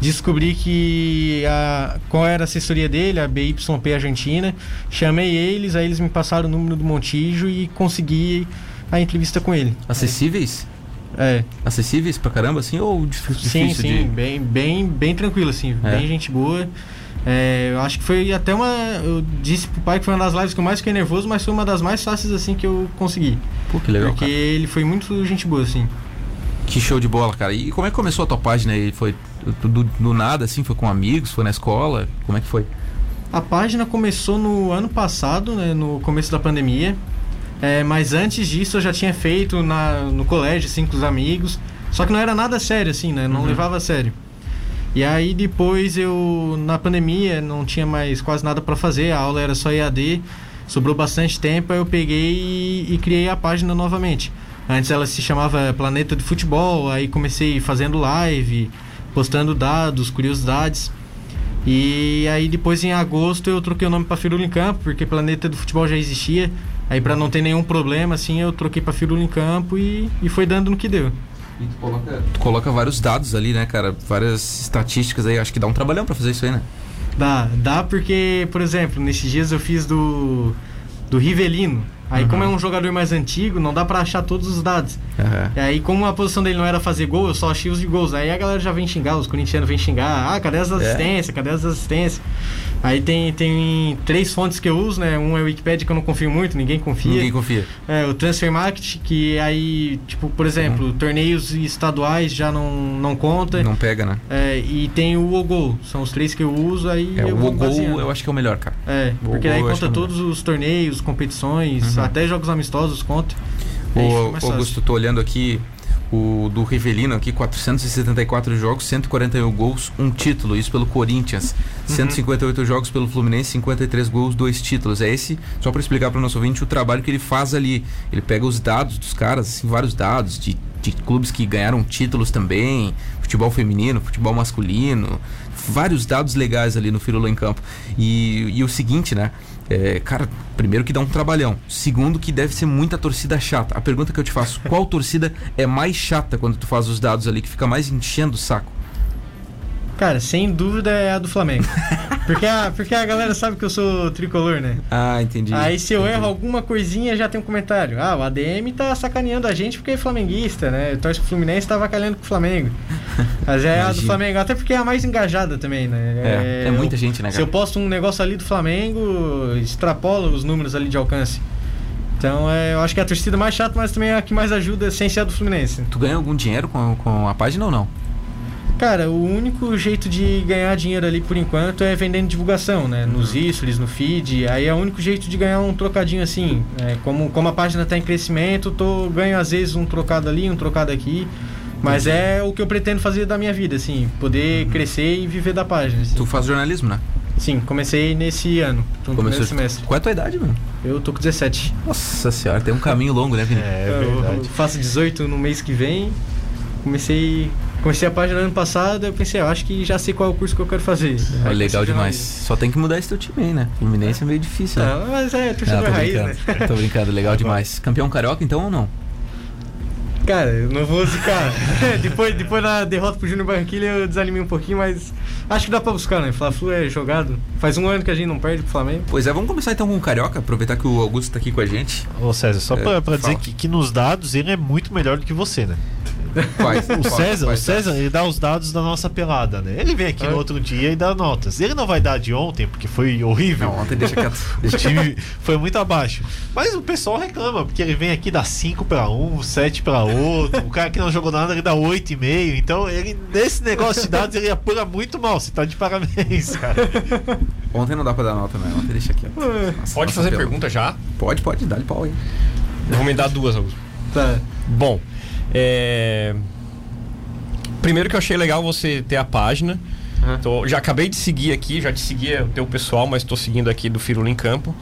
descobri que a, qual era a assessoria dele, a BYP Argentina. Chamei eles, aí eles me passaram o número do Montijo e consegui a entrevista com ele. Acessíveis? Acessíveis pra caramba, assim? Ou dif- Sim, difícil sim, de. bem, bem, bem tranquilo, assim, É. bem gente boa. É, eu acho que foi até uma. Eu disse pro pai que foi uma das lives que eu mais fiquei nervoso, mas foi uma das mais fáceis, assim, que eu consegui. Pô, que legal, porque cara. ele foi muito gente boa, assim. Que show de bola, cara. E como é que começou a tua página aí? Foi do, do nada, assim? Foi com amigos? Foi na escola? Como é que foi? A página começou no ano passado, né, no começo da pandemia. É, mas antes disso eu já tinha feito na, no colégio, assim, com os amigos. Só que não era nada sério, assim, né? Não Uhum. levava a sério. E aí depois eu, na pandemia, não tinha mais quase nada pra fazer, a aula era só EAD, sobrou bastante tempo, aí eu peguei e, e criei a página novamente. Antes ela se chamava Planeta de Futebol, aí comecei fazendo live, postando dados, curiosidades. E aí depois em agosto eu troquei o nome para Firula em Campo, porque Planeta do Futebol já existia. Aí para não ter nenhum problema, assim, eu troquei para Firula em Campo e, e foi dando no que deu. E tu coloca, tu coloca vários dados ali, né, cara? Várias estatísticas aí. Acho que dá um trabalhão pra fazer isso aí, né? Dá, dá porque, por exemplo, nesses dias eu fiz do do Rivelino. Aí como é um jogador mais antigo, não dá pra achar todos os dados. Aham. E aí como a posição dele não era fazer gol, eu só achei os de gols. Aí a galera já vem xingar, os corintianos vêm xingar. Ah, cadê as assistências? Cadê as assistências? Aí tem, tem três fontes que eu uso, né? Um é o Wikipedia que eu não confio muito, ninguém confia. Ninguém confia. É, o Transfer Market, que aí, tipo, por exemplo, torneios estaduais já não, não conta. Não pega, né? É, e tem o Ogol, são os três que eu uso, aí É, eu o vou gol baseando. eu acho que é o melhor, cara. É, o porque Ogol aí conta é todos os torneios, competições, Uhum. até jogos amistosos fica O Augusto, tô olhando aqui o do Rivelino aqui, 474 jogos, 141 gols, um título, isso pelo Corinthians. Uhum. 158 jogos pelo Fluminense, 53 gols, dois títulos. É esse, só para explicar para o nosso ouvinte, o trabalho que ele faz ali. Ele pega os dados dos caras, assim, vários dados de, de clubes que ganharam títulos também, futebol feminino, futebol masculino, vários dados legais ali no Firula em Campo. E, e o seguinte, né? É, cara, primeiro que dá um trabalhão. Segundo que deve ser muita torcida chata. A pergunta que eu te faço, qual torcida é mais chata quando tu faz os dados ali, que fica mais enchendo o saco? Cara, sem dúvida é a do Flamengo. Porque a, porque a galera sabe que eu sou tricolor, né? Ah, entendi. Aí se eu entendi. erro alguma coisinha, já tem um comentário. Ah, o ADM tá sacaneando a gente porque é flamenguista, né? Torce pro Fluminense tá avacalhando com o Flamengo. Mas é a do. Flamengo, até porque é a mais engajada também, né? É, é muita eu- gente, né, Se eu cara? posto um negócio ali do Flamengo, extrapola os números ali de alcance. Então é, eu acho que é a torcida mais chata, mas também é a que mais ajuda sem ser a do Fluminense. Tu ganha algum dinheiro com, com a página ou não? Cara, o único jeito de ganhar dinheiro ali por enquanto é vendendo divulgação, né? Nos stories, no feed. Aí é o único jeito de ganhar um trocadinho assim. É, como, como a página tá em crescimento, tô, ganho às vezes um trocado ali, um trocado aqui. Mas é o que eu pretendo fazer da minha vida, assim. Poder crescer e viver da página. assim. Tu faz jornalismo, né? Sim, comecei nesse ano, no primeiro semestre. Qual é a tua idade, mano? Eu tô com 17. Nossa senhora, tem um caminho longo, né, Vini? É eu, verdade. eu faço 18 no mês que vem. Comecei, comecei a página ano passado, eu pensei, eu acho que já sei qual é o curso que eu quero fazer. É Aí legal demais. jornalismo. Só tem que mudar esse teu time aí, né? Fluminense é meio difícil, né? Não, mas é torcedor Ah, tô raiz, brincando. né? Tô brincando, legal demais. Campeão carioca então ou não? Cara, eu não vou zicar. depois, depois da derrota pro Júnior Barranquilla eu desanimei um pouquinho, mas acho que dá pra buscar, né? Fla-Flu é jogado. Faz um ano que a gente não perde pro Flamengo. Pois é, vamos começar então com o carioca, aproveitar que o Augusto tá aqui com a gente. Ô César, só É, pra, pra dizer que, que nos dados ele é muito melhor do que você, né? Quais? O César, o César, ele dá os dados da nossa pelada, né? Ele vem aqui É. no outro dia e dá notas. Ele não vai dar de ontem, porque foi horrível. Não, ontem deixa quieto. O time foi muito abaixo. Mas o pessoal reclama, porque ele vem aqui dá 5 para um, 7 para outro. O cara que não jogou nada, ele dá 8,5. Então, ele, nesse negócio de dados, ele apura muito mal. Você tá de parabéns, cara. Ontem não dá pra dar nota, né? Ontem deixa quieto. Nossa, Pode nossa, fazer pelo- pergunta já? Pode, pode, dá-lhe pau aí. Vou me dar duas, Augusto. Tá. Bom, é... primeiro que eu achei legal você ter a página. Aham. Tô- já acabei de seguir aqui, já te segui o teu pessoal, mas estou seguindo aqui do Firula em Campo.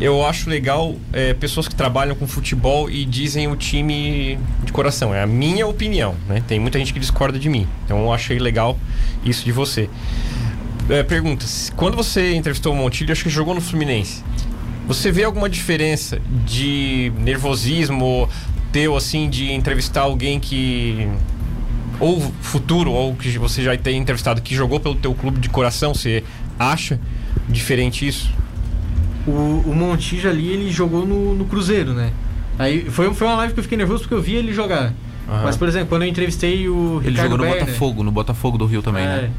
Eu acho legal é, pessoas que trabalham com futebol e dizem o time de coração. É a minha opinião, né? Tem muita gente que discorda de mim. Então eu achei legal isso de você. É, pergunta, quando você entrevistou o Montilho, acho que jogou no Fluminense. Você vê alguma diferença de nervosismo teu, assim, de entrevistar alguém que. Ou futuro, ou que você já tem entrevistado que jogou pelo teu clube de coração? Você acha diferente isso? O, o Montijo ali, ele jogou no, no Cruzeiro, né? Aí foi, foi uma live que eu fiquei nervoso porque eu vi ele jogar. Aham. Mas, por exemplo, quando eu entrevistei o Ele Ricardo jogou no Berner, Botafogo, no Botafogo do Rio também, é, né?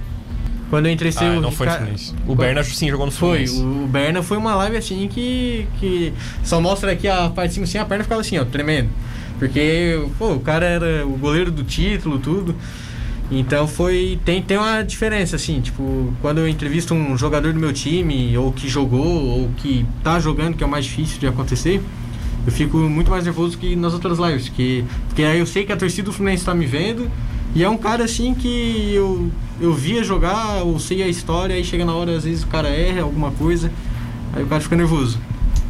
Quando eu entrevistei Ah, o não foi Fluminense. O Berna sim jogou no Foi, Fluminense. o Berna foi uma live assim que, que só mostra aqui a parte de cima assim, a perna ficava assim, ó, tremendo. Porque, pô, o cara era o goleiro do título, tudo. Então foi. Tem, tem uma diferença, assim, tipo, quando eu entrevisto um jogador do meu time, ou que jogou, ou que tá jogando, que é o mais difícil de acontecer, eu fico muito mais nervoso que nas outras lives. Que, porque aí eu sei que a torcida do Fluminense tá me vendo. E é um cara assim que eu, eu via jogar, eu sei a história, aí chega na hora, às vezes o cara erra alguma coisa, aí o cara fica nervoso.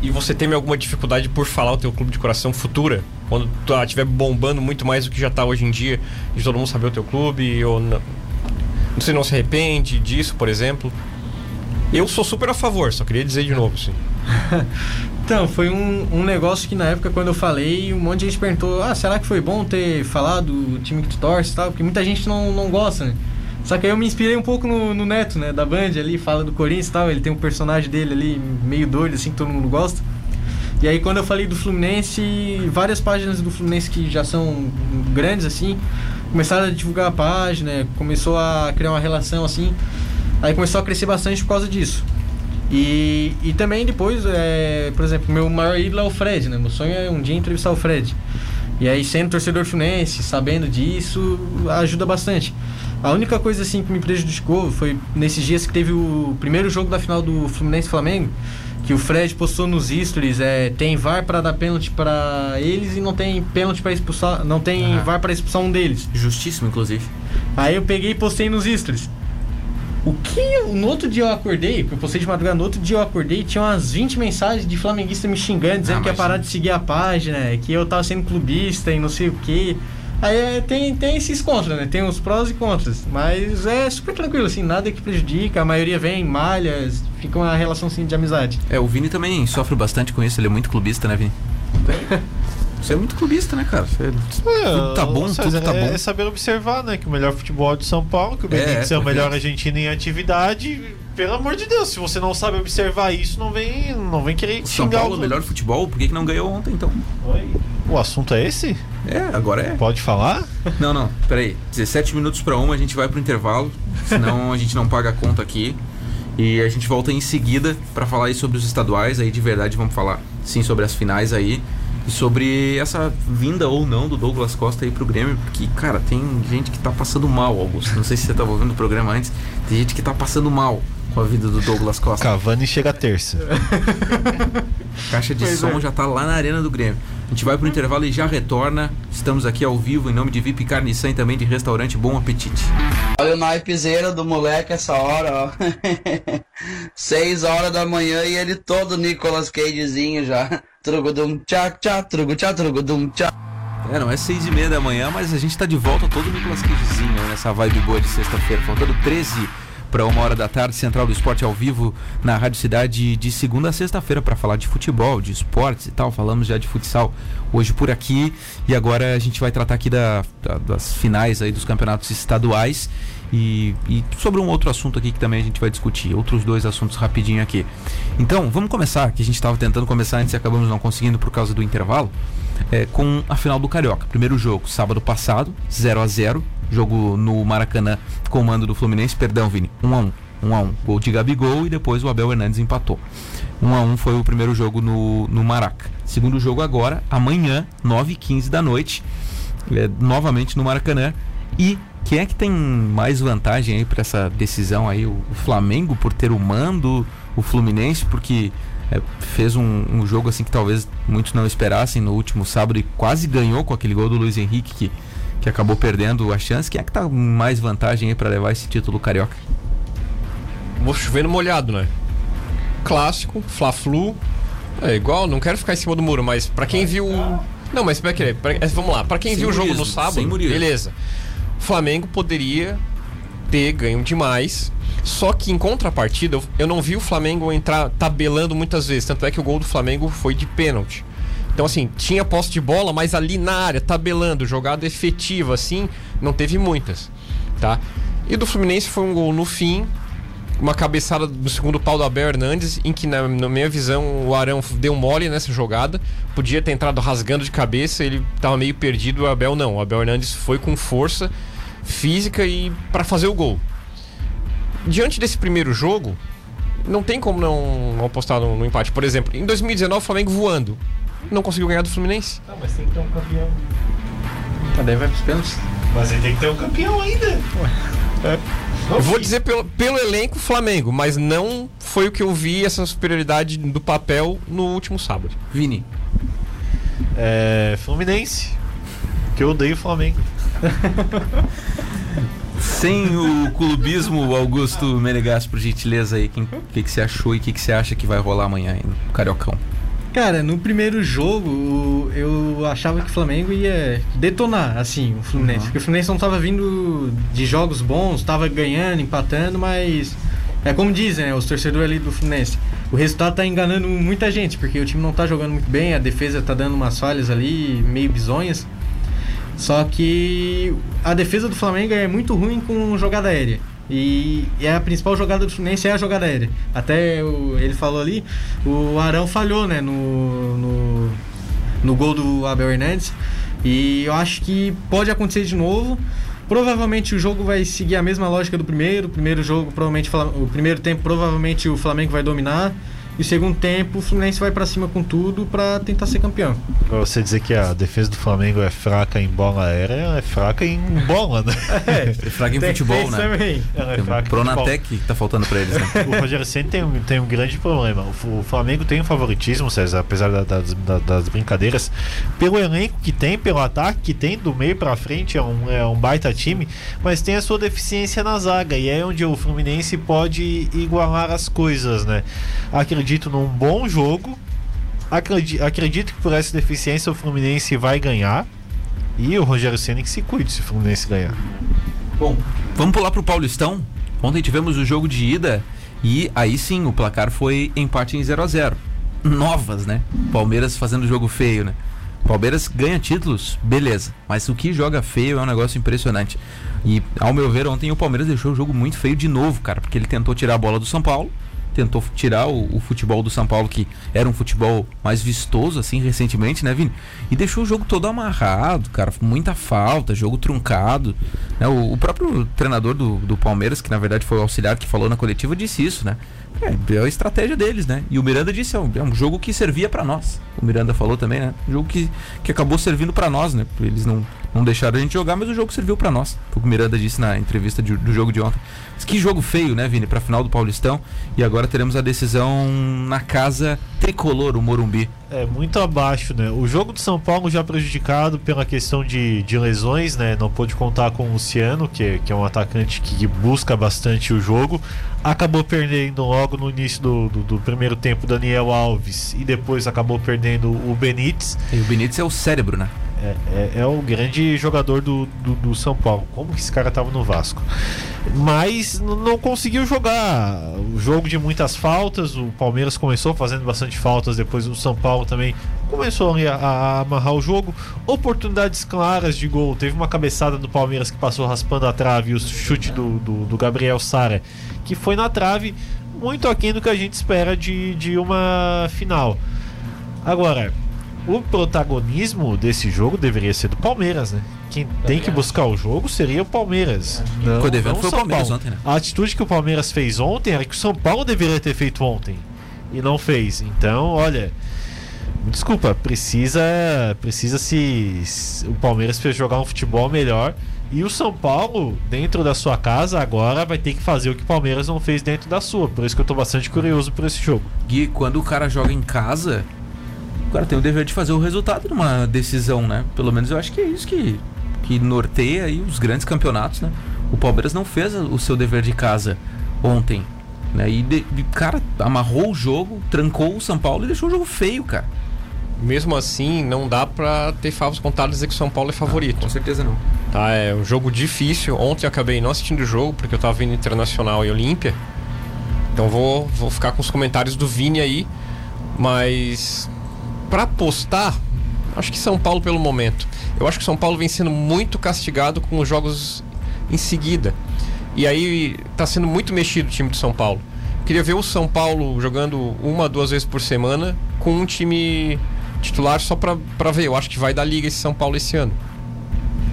E você teme alguma dificuldade por falar o teu clube de coração futura? Quando tu estiver bombando muito mais do que já tá hoje em dia, de todo mundo saber o teu clube, ou não, você não se arrepende disso, por exemplo? Eu sou super a favor, só queria dizer de novo, assim. Então, foi um, um negócio que na época quando eu falei, um monte de gente perguntou, ah, será que foi bom ter falado o time que tu torce e tal? Porque muita gente não, não gosta, né? Só que aí eu me inspirei um pouco no, no Neto, né? Da Band ali, fala do Corinthians e tal. Ele tem um personagem dele ali, meio doido, assim, que todo mundo gosta. E aí quando eu falei do Fluminense, várias páginas do Fluminense que já são grandes, assim, começaram a divulgar a página, começou a criar uma relação, assim. Aí começou a crescer bastante por causa disso. E, e também depois, é, por exemplo, meu maior ídolo é o Fred, né? Meu sonho é um dia entrevistar o Fred. E aí, sendo torcedor fluminense, sabendo disso, ajuda bastante. A única coisa assim que me prejudicou foi nesses dias que teve o primeiro jogo da final do Fluminense Flamengo, que o Fred postou nos stories, é, tem VAR para dar pênalti para eles e não tem pênalti para expulsar, não tem Aham. VAR para expulsar um deles. Justíssimo, inclusive. Aí eu peguei e postei nos stories. O que eu, no outro dia eu acordei, porque eu postei de madrugada, no outro dia eu acordei e tinha umas 20 mensagens de flamenguista me xingando, dizendo Ah, que ia parar de seguir a página, que eu tava sendo clubista e não sei o que. Aí é, tem, tem esses contras, né? Tem os prós e contras. Mas é super tranquilo, assim, nada que prejudica. A maioria vem, malha, fica uma relação assim, de amizade. É, o Vini também sofre bastante com isso, ele é muito clubista, né, Vini? Você é muito clubista, né, cara? Você, tudo tá bom, tudo tá é, bom. É saber observar, né? Que o melhor futebol é de São Paulo, que o Benítez é, é, o melhor argentino em atividade. Pelo amor de Deus, se você não sabe observar isso, não vem, não vem querer O São xingar Paulo, os o melhor futebol, por que, que não ganhou ontem, então? Oi. O assunto é esse? É, agora é. Pode falar? Não, não, peraí. 17 minutos pra uma, a gente vai pro intervalo, senão a gente não paga a conta aqui. E a gente volta em seguida pra falar aí sobre os estaduais, aí de verdade vamos falar sim sobre as finais aí. E sobre essa vinda ou não do Douglas Costa aí pro Grêmio, porque, cara, tem gente que tá passando mal, Augusto. Não sei se você tava ouvindo o programa antes, tem gente que tá passando mal com a vida do Douglas Costa. Cavani chega terça. Caixa de Pois som é. já tá lá na arena do Grêmio. A gente vai pro intervalo e já retorna. Estamos aqui ao vivo em nome de VIP Carne e Sam e também de restaurante Bom Apetite. Olha o naipezeiro do moleque essa hora, ó. Seis horas da manhã e ele todo Nicolas Cagezinho já. Trugudum tchá tchá, trugu tchá, trugudum tchá. É, não é seis e meia da manhã, mas a gente tá de volta todo Nicolas Cagezinho né, nessa vibe boa de sexta-feira. Faltando 13 para uma hora da tarde, Central do Esporte ao vivo na Rádio Cidade de segunda a sexta-feira para falar de futebol, de esportes e tal. Falamos já de futsal hoje por aqui e agora a gente vai tratar aqui da- da- das finais aí dos campeonatos estaduais e, e sobre um outro assunto aqui que também a gente vai discutir, outros dois assuntos rapidinho aqui. Então, vamos começar, que a gente estava tentando começar antes e acabamos não conseguindo por causa do intervalo, é, com a final do Carioca. Primeiro jogo, sábado passado, 0 a 0 jogo no Maracanã, comando do Fluminense, perdão, Vini, 1 a 1 1 a 1 Gol de Gabigol e depois o Abel Hernandes empatou. 1 a 1 foi o primeiro jogo no, no Maraca. Segundo jogo agora, amanhã, 9h15 da noite, é, novamente no Maracanã. E quem é que tem mais vantagem aí para essa decisão aí? O, o Flamengo por ter o mando, o Fluminense porque é, fez um, um jogo assim que talvez muitos não esperassem no último sábado e quase ganhou com aquele gol do Luiz Henrique que, que acabou perdendo a chance. Quem é que tá com mais vantagem aí para levar esse título carioca? Vou chover no molhado, né? Clássico, Fla-Flu. É igual, não quero ficar em cima do muro, mas pra quem viu. Não, mas? Pra- é, vamos lá, pra quem Sem viu o jogo no sábado, beleza. Flamengo poderia ter ganho demais. Só que em contrapartida, eu não vi o Flamengo entrar tabelando muitas vezes. Tanto é que o gol do Flamengo foi de pênalti. Então, assim, tinha posse de bola, mas ali na área, tabelando, jogada efetiva, assim, não teve muitas, tá? E do Fluminense foi um gol no fim, uma cabeçada do segundo pau do Abel Hernandes, em que, na, na minha visão, o Arão deu mole nessa jogada. Podia ter entrado rasgando de cabeça, ele tava meio perdido, o Abel não. O Abel Hernandes foi com força física e para fazer o gol. Diante desse primeiro jogo, não tem como não, não apostar no, no empate. Por exemplo, em 2019, o Flamengo voando. Não conseguiu ganhar do Fluminense. Não, mas tem que ter um campeão. Daí vai pros pênaltis. Mas aí tem que ter um campeão ainda. Eu vou dizer pelo, pelo elenco Flamengo, mas não foi o que eu vi essa superioridade do papel no último sábado. Vini, É. Fluminense. Que eu odeio o Flamengo. sem o clubismo, Augusto Menegas, por gentileza aí, o que, que você achou e o que, que você acha que vai rolar amanhã aí no Cariocão? Cara, no primeiro jogo eu achava que o Flamengo ia detonar, assim, o Fluminense. Porque o Fluminense não tava vindo de jogos bons, tava ganhando, empatando, mas. É como dizem, né, os torcedores ali do Fluminense. O resultado tá enganando muita gente, porque o time não tá jogando muito bem, a defesa tá dando umas falhas ali, meio bizonhas. Só que a defesa do Flamengo é muito ruim com jogada aérea. E, e a principal jogada do Fluminense é a jogada aérea. Até o- ele falou ali, o Arão falhou, né, no, no, no gol do Abel Hernandes. E eu acho que pode acontecer de novo. Provavelmente o jogo vai seguir a mesma lógica do primeiro. O primeiro jogo, provavelmente, o primeiro tempo, provavelmente o Flamengo vai dominar. E segundo tempo, o Fluminense vai pra cima com tudo pra tentar ser campeão. Pra você dizer que a defesa do Flamengo é fraca em bola aérea, é fraca em bola, né? É fraga em Tem- futebol, né? também. Ela é Tem fraca. Pronatec que tá faltando pra eles, né? o Rogério Ceni tem, um- tem um grande problema. O, Flamengo tem um favoritismo, César, apesar da- das, da- das brincadeiras, pelo elenco que tem, pelo ataque que tem, do meio pra frente, é um, é um baita time, mas tem a sua deficiência na zaga, e é onde o Fluminense pode igualar as coisas, né? Acredito num bom jogo, acredi- acredito que por essa deficiência o Fluminense vai ganhar. E o Rogério Ceni que se cuide se o Fluminense ganhar. Bom, vamos pular pro Paulistão. Ontem tivemos o jogo de ida e aí sim o placar foi empate em 0 a 0 Novas, né? Palmeiras fazendo jogo feio, né? Palmeiras ganha títulos, beleza. Mas o que joga feio é um negócio impressionante. E, ao meu ver, ontem o Palmeiras deixou o jogo muito feio de novo, cara. Porque ele tentou tirar a bola do São Paulo tentou tirar o, o, futebol do São Paulo, que era um futebol mais vistoso, assim, recentemente, né, Vini? E deixou o jogo todo amarrado, cara, muita falta, jogo truncado. Né? O, o próprio treinador do, do Palmeiras, que na verdade foi o auxiliar que falou na coletiva, disse isso, né? É, é a estratégia deles, né? E o Miranda disse, é um, é um jogo que servia para nós. O Miranda falou também, né? Um jogo que, que acabou servindo para nós, né? Eles não, não deixaram a gente jogar, mas o jogo serviu para nós. Foi o que o Miranda disse na entrevista de, do jogo de ontem. Que jogo feio, né, Vini? Pra final do Paulistão. E agora teremos a decisão na casa tricolor, o Morumbi. É, muito abaixo, né? O jogo do São Paulo já prejudicado pela questão de, de lesões, né? Não pôde contar com o Luciano, que, que é um atacante que busca bastante o jogo. Acabou perdendo logo no início do, do, do primeiro tempo Daniel Alves e depois acabou perdendo o Benítez. E o Benítez é o cérebro, né? É, é, é, o grande jogador do, do, do, São Paulo. Como que esse cara tava no Vasco? Mas não conseguiu jogar. O jogo de muitas faltas. O Palmeiras começou fazendo bastante faltas. Depois o São Paulo também começou a, a, amarrar o jogo. Oportunidades claras de gol. Teve uma cabeçada do Palmeiras que passou raspando a trave. E o chute do, do, do Gabriel Sara, que foi na trave. Muito aquém do que a gente espera de, de uma final. Agora, o protagonismo desse jogo deveria ser do Palmeiras, né? Quem tem que buscar o jogo seria o Palmeiras. Não, não foi o Palmeiras Paulo. ontem, né? A atitude que o Palmeiras fez ontem era que o São Paulo deveria ter feito ontem e não fez. Então, olha, desculpa, precisa precisa se o Palmeiras fez jogar um futebol melhor e o São Paulo, dentro da sua casa, agora vai ter que fazer o que o Palmeiras não fez dentro da sua. Por isso que eu tô bastante curioso por esse jogo. Gui, quando o cara joga em casa, cara tem o dever de fazer o resultado numa decisão, né? Pelo menos eu acho que é isso que, que norteia aí os grandes campeonatos, né? O Palmeiras não fez o seu dever de casa ontem, né? E, de, cara, amarrou o jogo, trancou o São Paulo e deixou o jogo feio, cara. Mesmo assim, não dá pra ter favos contados e dizer que o São Paulo é favorito. com certeza não. Tá, é um jogo difícil. Ontem eu acabei não assistindo o jogo porque eu tava vendo Internacional e Olímpia. Então vou, vou ficar com os comentários do Vini aí. Mas para apostar, acho que São Paulo pelo momento. Eu acho que São Paulo vem sendo muito castigado com os jogos em seguida. E aí tá sendo muito mexido o time de São Paulo. Queria ver o São Paulo jogando uma, duas vezes por semana com um time titular só para ver. Eu acho que vai dar liga esse São Paulo esse ano.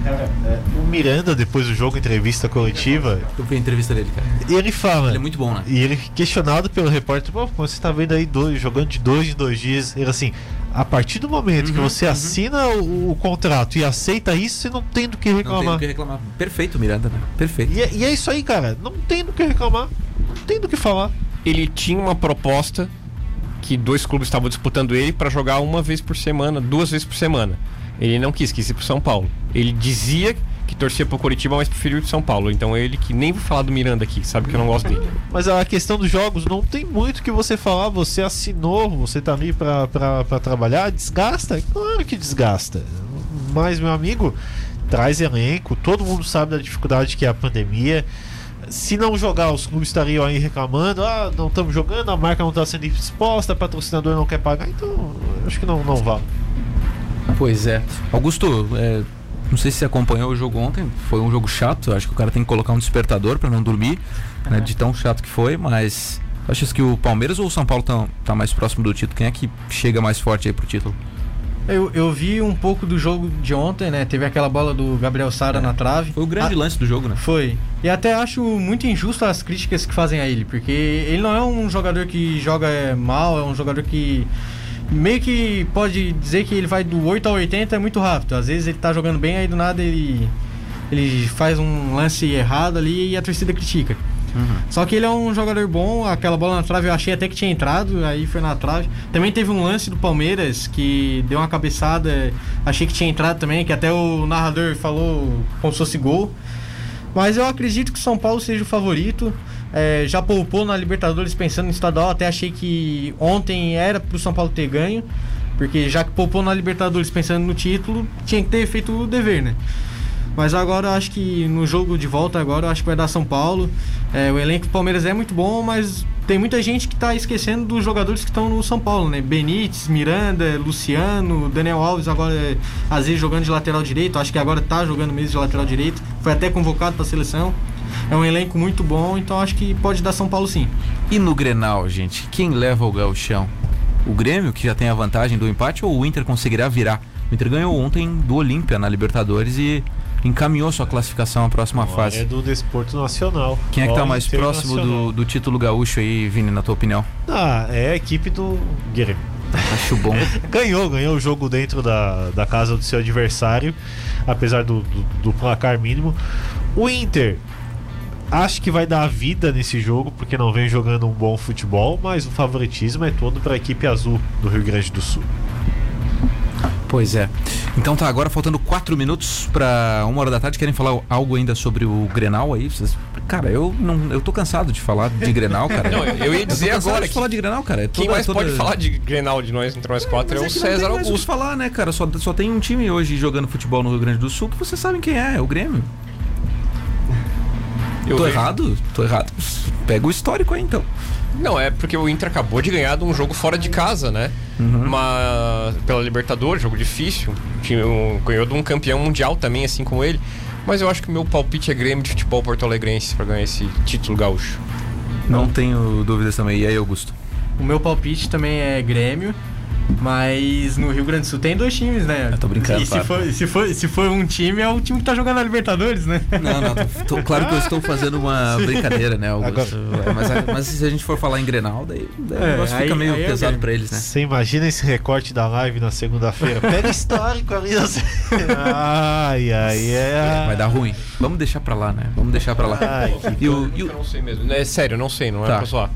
Cara, é, o Miranda, depois do jogo, entrevista coletiva. Eu vi a entrevista dele, cara. E ele fala. Ele é muito bom, né? E ele, questionado pelo repórter, pô, você tá vendo aí dois, jogando de dois em dois dias. Ele assim, a partir do momento uhum, que você uhum. assina o, o, contrato e aceita isso, você não tem do que reclamar. Não tem do que reclamar. Perfeito, Miranda, né? Perfeito. E é, e é isso aí, cara. Não tem do que reclamar. Não tem do que falar. Ele tinha uma proposta que dois clubes estavam disputando ele para jogar uma vez por semana, duas vezes por semana. Ele não quis, quis ir pro São Paulo. Ele dizia torcia pro Curitiba, mas preferiu ir pro São Paulo. Então ele que nem vou falar do Miranda aqui, sabe que eu não gosto dele. Mas a questão dos jogos não tem muito que você falar, você assinou, você tá ali pra, pra, pra trabalhar, desgasta? Claro que desgasta. Mas, meu amigo, traz elenco, todo mundo sabe da dificuldade que é a pandemia. Se não jogar, os clubes estariam aí reclamando: ah, não estamos jogando, a marca não está sendo exposta, o patrocinador não quer pagar, então acho que não, não vale. Pois é. Augusto, é, não sei se você acompanhou o jogo ontem, foi um jogo chato. Acho que o cara tem que colocar um despertador para não dormir, uhum. né, de tão chato que foi, mas. Achas que o Palmeiras ou o São Paulo estão tá mais próximo do título? Quem é que chega mais forte aí pro título? Eu, eu vi um pouco do jogo de ontem, né? Teve aquela bola do Gabriel Sara é. na trave. Foi o grande a... lance do jogo, né? Foi. E até acho muito injusto as críticas que fazem a ele, porque ele não é um jogador que joga mal, é um jogador que meio que pode dizer que ele vai do 8 a 80 é muito rápido. Às vezes ele tá jogando bem, aí do nada ele, ele faz um lance errado ali e a torcida critica. Uhum. Só que ele é um jogador bom, aquela bola na trave eu achei até que tinha entrado, aí foi na trave. Também teve um lance do Palmeiras que deu uma cabeçada, achei que tinha entrado também, que até o narrador falou como se fosse gol. Mas eu acredito que o São Paulo seja o favorito. É, já poupou na Libertadores pensando em estadual. Até achei que ontem era pro São Paulo ter ganho. Porque já que poupou na Libertadores pensando no título, tinha que ter feito o dever, né? Mas agora acho que no jogo de volta agora acho que vai dar São Paulo. É, o elenco do Palmeiras é muito bom, mas tem muita gente que tá esquecendo dos jogadores que estão no São Paulo, né? Benítez, Miranda, Luciano, Daniel Alves agora às vezes jogando de lateral direito, acho que agora tá jogando mesmo de lateral direito. Foi até convocado para a seleção. É um elenco muito bom, então acho que pode dar São Paulo sim. E no Grenal, gente, quem leva o gauchão? O Grêmio, que já tem a vantagem do empate, ou o Inter conseguirá virar? O Inter ganhou ontem do Olímpia na Libertadores e encaminhou sua classificação à próxima Agora fase. É do desporto nacional. Quem é que tá Ó, mais próximo do, do título gaúcho aí, Vini, na tua opinião? Ah, é a equipe do Grêmio. Acho bom. Ganhou, ganhou o jogo dentro da, da casa do seu adversário, apesar do, do, do placar mínimo. O Inter, acho que vai dar a vida nesse jogo, porque não vem jogando um bom futebol, mas o favoritismo é todo para a equipe azul do Rio Grande do Sul. Pois é. Então tá, agora faltando quatro minutos pra uma hora da tarde. Querem falar algo ainda sobre o Grenal aí? Vocês- Cara, eu não, eu tô cansado de falar de Grenal, cara. Não, eu ia dizer cansado agora de que falar de Grenal, cara. É quem toda- mais toda- pode falar de Grenal de nós, entre nós quatro, é o César mais o que Augusto. falar, né, cara? Só, só tem um time hoje jogando futebol no Rio Grande do Sul que vocês sabem quem é, é o Grêmio. Eu tô vejo- errado? Tô errado. Pega o histórico aí, então. Não, é porque o Inter acabou de ganhar de um jogo fora de casa, né? Uhum. Mas pela Libertadores, jogo difícil. Tinha um- ganhou de um campeão mundial também, assim como ele. Mas eu acho que o meu palpite é Grêmio de futebol porto alegrense pra ganhar esse título gaúcho. Não tenho dúvidas também. E aí, Augusto? O meu palpite também é Grêmio. Mas no Rio Grande do Sul tem dois times, né? Eu tô brincando, E se for, se, for, se for um time, é o time que tá jogando a Libertadores, né? Não, não, tô- tô- claro que eu estou fazendo uma brincadeira, né, Augusto? É, Mas, mas se a gente for falar em Grenal, daí, daí o É, negócio aí- fica meio aí é o pesado Grêmio. pra eles, né? Você imagina esse recorte da live na segunda-feira? Pega histórico ali. Você... Ai, ai, é. Vai dar ruim. Vamos deixar pra lá, né? Vamos deixar pra lá. Ai, E o, e Eu o- não sei mesmo. É sério, eu não sei, não é Tá. pra zoar.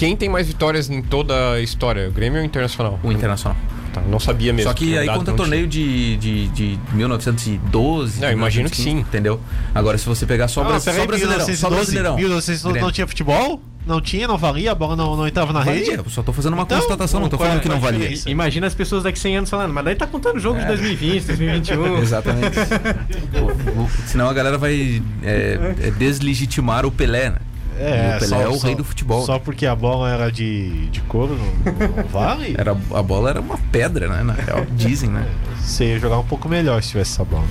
Quem tem mais vitórias em toda a história? O Grêmio ou o Internacional? o Internacional. Tá, não sabia mesmo. Só que aí conta torneio de, de, de 1912. Não, imagino que 1915, sim. Entendeu? Agora, se você pegar só, Ah, bra- só brasileirão, só 1912, brasileirão. 1900 não, tinha futebol? Não tinha, não valia, a bola não, não entrava na Valia, rede? eu só tô fazendo uma Então, constatação, não tô é- falando que não é valia. Imagina as pessoas daqui 100 anos falando, mas daí tá contando o jogo de 2020, 2021. Exatamente. O- senão a galera vai é, é, deslegitimar o Pelé, né? E o Pelé é o rei do futebol. Só porque a bola era de, de couro não, não vale? Era, a bola era uma pedra, né? Na real, dizem, né? Você ia jogar um pouco melhor se tivesse essa bola.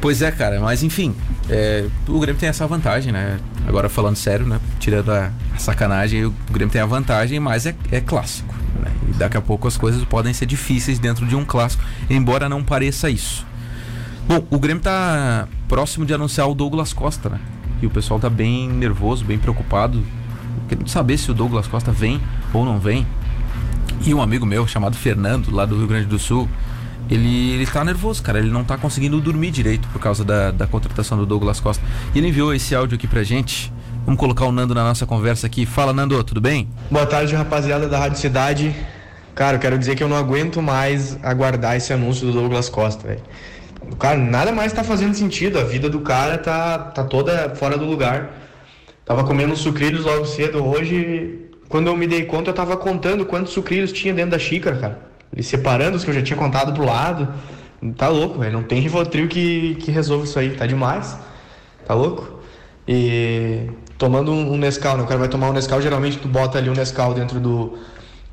Pois é, cara, mas enfim, é, o Grêmio tem essa vantagem, né? Agora falando sério, né? Tirando a, a sacanagem, o Grêmio tem a vantagem, mas é, é clássico. Né? E daqui a pouco as coisas podem ser difíceis dentro de um clássico, embora não pareça isso. Bom, o Grêmio tá próximo de anunciar o Douglas Costa, né? E o pessoal tá bem nervoso, bem preocupado, querendo saber se o Douglas Costa vem ou não vem. E um amigo meu chamado Fernando, lá do Rio Grande do Sul, ele, ele tá nervoso, cara. Ele não tá conseguindo dormir direito por causa da, da contratação do Douglas Costa. E ele enviou esse áudio aqui pra gente. Vamos colocar o Nando na nossa conversa aqui. Fala, Nando, tudo bem? Boa tarde, rapaziada da Rádio Cidade. Cara, eu quero dizer que eu não aguento mais aguardar esse anúncio do Douglas Costa, velho. Cara, nada mais tá fazendo sentido. A vida do cara tá, tá toda fora do lugar. Tava comendo sucrilhos logo cedo. Hoje, quando eu me dei conta, eu tava contando quantos sucrilhos tinha dentro da xícara, cara. Ele separando os que eu já tinha contado pro lado. Tá louco, velho. Não tem Rivotril que, que resolva isso aí. Tá demais. Tá louco? E tomando um, um Nescau, né? O cara vai tomar um Nescau, geralmente tu bota ali um Nescau dentro do,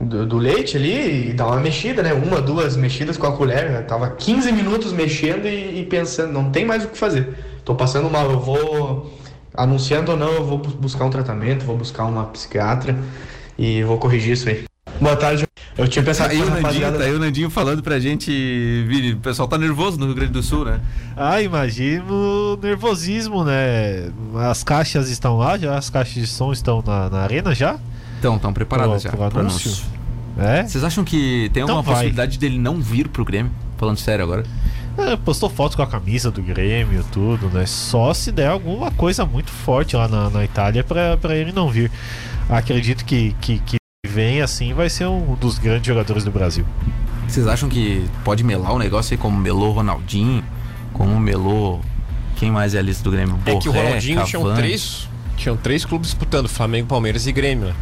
do, do leite ali e dá uma mexida, né? Uma, duas mexidas com a colher. Eu tava 15 minutos mexendo e, e pensando, não tem mais o que fazer. Tô passando mal, eu vou. Anunciando ou não, eu vou bus- buscar um tratamento, vou buscar uma psiquiatra e vou corrigir isso aí. Boa tarde. Eu tinha pensado Aí o Nandinho, tá aí o Nandinho falando pra gente, Vini, o pessoal tá nervoso no Rio Grande do Sul, né? Ah, imagino nervosismo, né? As caixas estão lá já? As caixas de som estão na, na arena já? Então, estão preparadas Pro- já anúncio? É? Vocês acham que tem Então alguma vai. possibilidade dele não vir pro Grêmio? Falando sério agora. É, postou fotos com a camisa do Grêmio, tudo, né? Só se der alguma coisa muito forte lá na, na Itália pra, pra ele não vir. Acredito que, que, que vem assim, vai ser um dos grandes jogadores do Brasil. Vocês acham que pode melar o negócio aí como melou Ronaldinho? Como melou. Quem mais é a lista do Grêmio? É que o Borré, Ronaldinho tinham Cavani. três, tinham três clubes disputando, Flamengo, Palmeiras e Grêmio. né?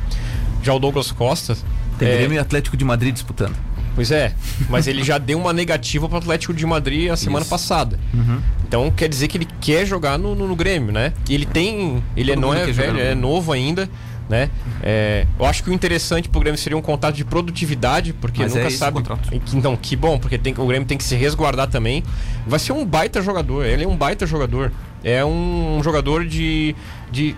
Já o Douglas Costa. Tem é, Grêmio e Atlético de Madrid disputando. Pois é, mas ele já deu uma negativa pro Atlético de Madrid a semana Isso. passada. Uhum. Então quer dizer que ele quer jogar no, no, no Grêmio, né? E ele tem. Ele Todo não é velho, é novo ainda. Né? É, eu acho que o interessante pro Grêmio seria um contrato de produtividade, porque Mas é nunca o sabe. Que- Então, que bom, porque tem, o Grêmio tem que se resguardar também. Vai ser um baita jogador, ele é um baita jogador. É um jogador de, de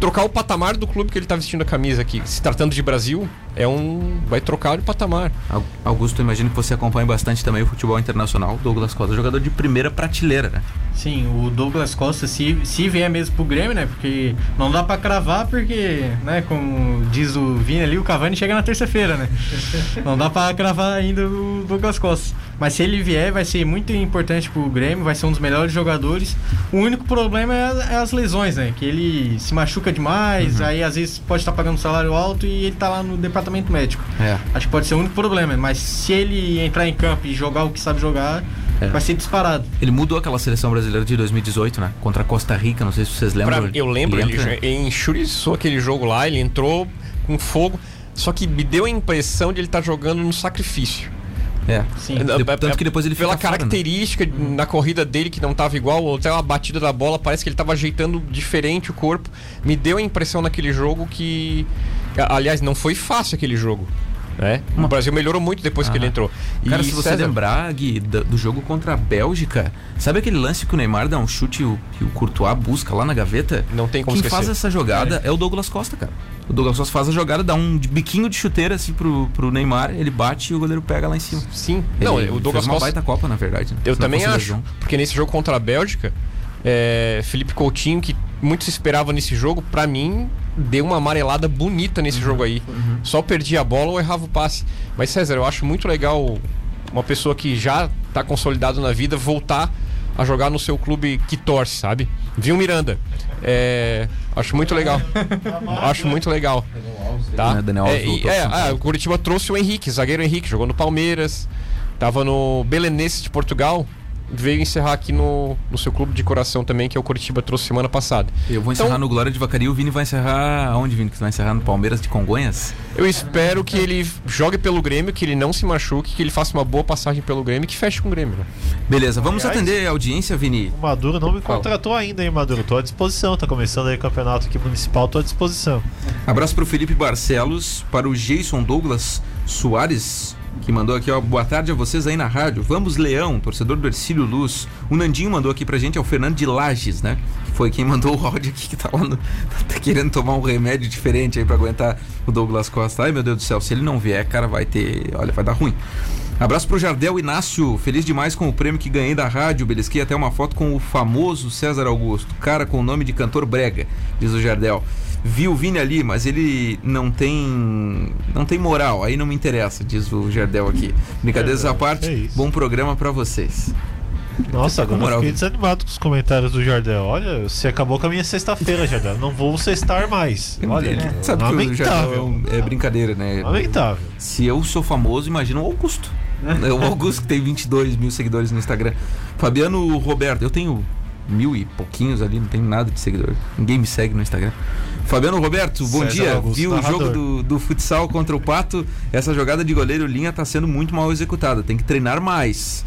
trocar o patamar do clube que ele tá vestindo a camisa aqui. Se tratando de Brasil, é um. Vai trocar de patamar. Au- Augusto, imagino que você acompanha bastante também o futebol internacional. Douglas Costa, jogador de primeira prateleira, né? Sim, o Douglas Costa, se, se vier mesmo pro Grêmio, né? Porque não dá pra cravar, porque, né, como diz o Vini ali, o Cavani chega na terça-feira, né? Não dá pra cravar ainda o Douglas Costa. Mas se ele vier, vai ser muito importante pro Grêmio, vai ser um dos melhores jogadores. O único problema é, as- é as lesões, né? Que ele se machuca demais, aí às vezes pode estar pagando um salário alto e ele tá lá no departamento médico. É. Acho que pode ser o único problema, mas se ele entrar em campo e jogar o que sabe jogar, É. vai ser disparado. Ele mudou aquela seleção brasileira de 2018, né? Contra a Costa Rica, não sei se vocês lembram. Pra- eu lembro, ele, entra- ele enxuriçou aquele jogo lá, ele entrou com fogo. Só que me deu a impressão de ele estar jogando no sacrifício. É. Sim. De- Tanto que depois ele Pela fica fora, né? característica na corrida dele que não estava igual, ou até a batida da bola, parece que ele estava ajeitando diferente o corpo. Me deu a impressão naquele jogo que. Aliás, não foi fácil aquele jogo. Né? O Brasil melhorou muito depois que Ah. ele entrou. Cara, E se você César, lembrar, Gui, do, do jogo contra a Bélgica, sabe aquele lance que o Neymar dá um chute e o, e o Courtois busca lá na gaveta? Não tem como Quem esquecer. faz essa jogada é. o Douglas Costa, cara. O Douglas Costa faz a jogada, dá um biquinho de chuteira assim pro, pro Neymar, ele bate e o goleiro pega lá em cima. Sim, Ele não, o Douglas fez uma Costa. baita Copa, na verdade. né? Eu também acho. lesão. Porque nesse jogo contra a Bélgica, é, Felipe Coutinho, que muito se esperava nesse jogo, pra mim, deu uma amarelada bonita nesse jogo aí. Só perdia a bola ou errava o passe. Mas, César, eu acho muito legal uma pessoa que já tá consolidado na vida voltar a jogar no seu clube que torce, sabe? Viu Miranda? É, acho muito legal. acho muito legal. Tá? Né, Daniel Alves É, voltou é, ah, Paulo. o Curitiba trouxe o Henrique, zagueiro Henrique, jogou no Palmeiras, tava no Belenenses de Portugal, veio encerrar aqui no, no seu clube de coração também, que é o Curitiba trouxe semana passada. Eu vou encerrar Então- no Glória de Vacaria, o Vini vai encerrar aonde, Vini? Que você vai encerrar no Palmeiras de Congonhas? Eu espero que ele jogue pelo Grêmio, que ele não se machuque, que ele faça uma boa passagem pelo Grêmio e que feche com o Grêmio. Né? Beleza, vamos Aliás- atender a audiência, Vini. O Maduro não me Fala. contratou ainda, hein, Maduro? Tô à disposição. Tá começando aí o campeonato aqui municipal, tô à disposição. Abraço pro Felipe Barcelos, para o Jason Douglas Soares, que mandou aqui, ó, boa tarde a vocês aí na rádio. Vamos, Leão, torcedor do Ercílio Luz. O Nandinho mandou aqui pra gente, é o Fernando de Lages, né? Que foi quem mandou o áudio aqui, que tá lá no, tá querendo tomar um remédio diferente aí pra aguentar o Douglas Costa. Ai, meu Deus do céu, se ele não vier, cara, vai ter, olha, vai dar ruim. Abraço pro Jardel Inácio, feliz demais com o prêmio que ganhei da rádio. Belisquei até uma foto com o famoso César Augusto, cara com o nome de cantor brega, diz o Jardel. Vi o Vini ali, mas ele não tem não tem moral, aí não me interessa, diz o Jardel aqui. Brincadeiras à Verdade, parte, é bom programa pra vocês. Nossa, agora moral, eu fiquei desanimado com os comentários do Jardel. Olha, você acabou com a minha sexta-feira, Jardel. Não vou sextar mais. Olha, Ele sabe que o Jardel é, um- é brincadeira, né? Lamentável. Se eu sou famoso, imagina o Augusto. O Augusto que tem 22 mil seguidores no Instagram. Fabiano Roberto, eu tenho mil e pouquinhos ali, não tenho nada de seguidor. Ninguém me segue no Instagram. Fabiano Roberto, bom César dia. Augusto, Vi o narrador. jogo do, do futsal contra o Pato. Essa jogada de goleiro linha está sendo muito mal executada. Tem que treinar mais.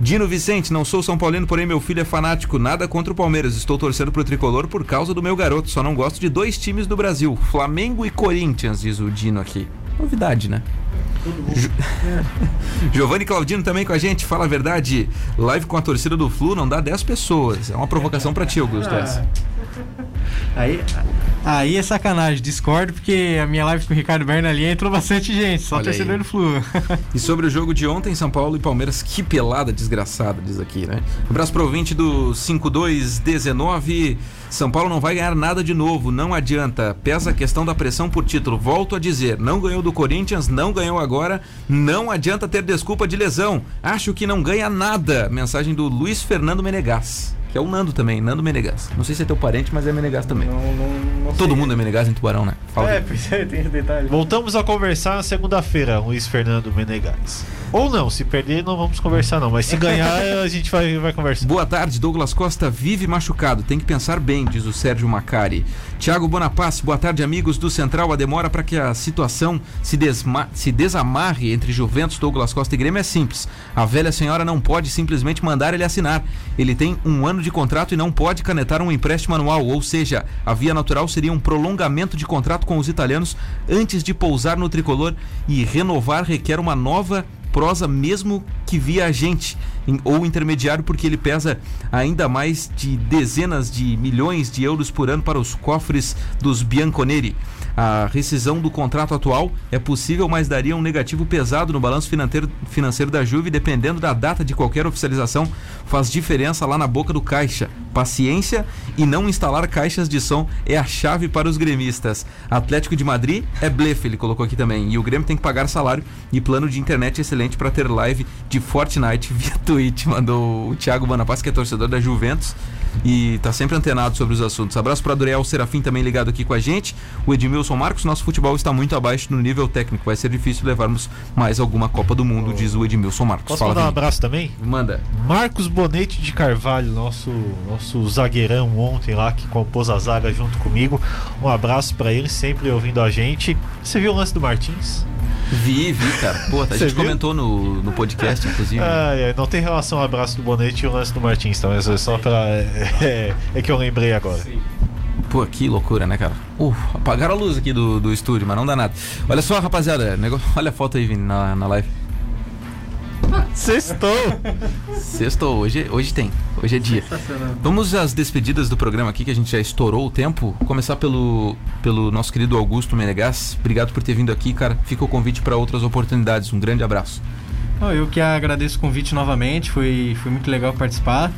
Dino Vicente, não sou São Paulino, porém meu filho é fanático. Nada contra o Palmeiras. Estou torcendo pro tricolor por causa do meu garoto. Só não gosto de dois times do Brasil: Flamengo e Corinthians, diz o Dino aqui. Novidade, né? Jo- Giovanni Claudino também com a gente, fala a verdade. Live com a torcida do Flu não dá 10 pessoas. É uma provocação pra ti, Augusto. essa. Aí, aí é sacanagem, discordo, porque a minha live com o Ricardo Berna ali entrou bastante gente, só Olha torcedor aí. do Flu. E sobre o jogo de ontem, São Paulo e Palmeiras, que pelada desgraçada, diz aqui, né? Abraço pro ouvinte do 5219. São Paulo não vai ganhar nada de novo, não adianta. Pesa a questão da pressão por título. Volto a dizer, não ganhou do Corinthians, não ganhou agora, não adianta ter desculpa de lesão. Acho que não ganha nada. Mensagem do Luiz Fernando Menegas, que é o Nando também, Nando Menegas. Não sei se é teu parente, mas é Menegas também. Todo mundo é Menegas em Tubarão, né? Fala. É, pois é, tem esse detalhe. Voltamos a conversar na segunda-feira, Luiz Fernando Menegais. Ou não, se perder não vamos conversar não, mas se ganhar a gente vai, vai conversar. Boa tarde, Douglas Costa vive machucado, tem que pensar bem, diz o Sérgio Macari. Tiago Bonapaz, boa tarde, amigos do Central. A demora para que a situação se, desma se desamarre entre Juventus, Douglas Costa e Grêmio é simples. A velha senhora não pode simplesmente mandar ele assinar. Ele tem um ano de contrato e não pode canetar um empréstimo anual, ou seja, a via natural seria um prolongamento de contrato com os italianos antes de pousar no tricolor e renovar requer uma nova prosa mesmo que via agente ou intermediário, porque ele pesa ainda mais de dezenas de milhões de euros por ano para os cofres dos Bianconeri. A rescisão do contrato atual é possível, mas daria um negativo pesado no balanço financeiro, financeiro da Juve, dependendo da data de qualquer oficialização, faz diferença lá na boca do caixa. Paciência e não instalar caixas de som é a chave para os gremistas. Atlético de Madrid é blefe, ele colocou aqui também. E o Grêmio tem que pagar salário e plano de internet excelente para ter live de Fortnite via Twitch. Mandou o Thiago Bonapaz, que é torcedor da Juventus e tá sempre antenado sobre os assuntos. Abraço para Adriel Serafim também ligado aqui com a gente. O Edmilson Marcos, nosso futebol está muito abaixo no nível técnico. Vai ser difícil levarmos mais alguma Copa do Mundo, diz o Edmilson Marcos. Posso Fala, mandar um abraço também? Manda. Marcos Bonete de Carvalho, nosso nosso zagueirão ontem lá que compôs a zaga junto comigo. Um abraço para ele, sempre ouvindo a gente. Você viu o lance do Martins? Vi, vi, cara. Pô, a gente viu? comentou no, no podcast, inclusive. Ah, é, não tem relação ao abraço do Bonete e o lance do Martins, então é só pra. É, é que eu lembrei agora. Sim. Pô, que loucura, né, cara? Uh, apagaram a luz aqui do, do estúdio, mas não dá nada. Olha só, rapaziada, negócio... olha a foto aí, Vini, na, na live. Sextou! Sextou, hoje, hoje tem. Hoje é dia. Vamos às despedidas do programa aqui, que a gente já estourou o tempo. Começar pelo, pelo nosso querido Augusto Menegas. Obrigado por ter vindo aqui, cara. Fica o convite para outras oportunidades. Um grande abraço. Eu que agradeço o convite novamente. Foi, foi muito legal participar.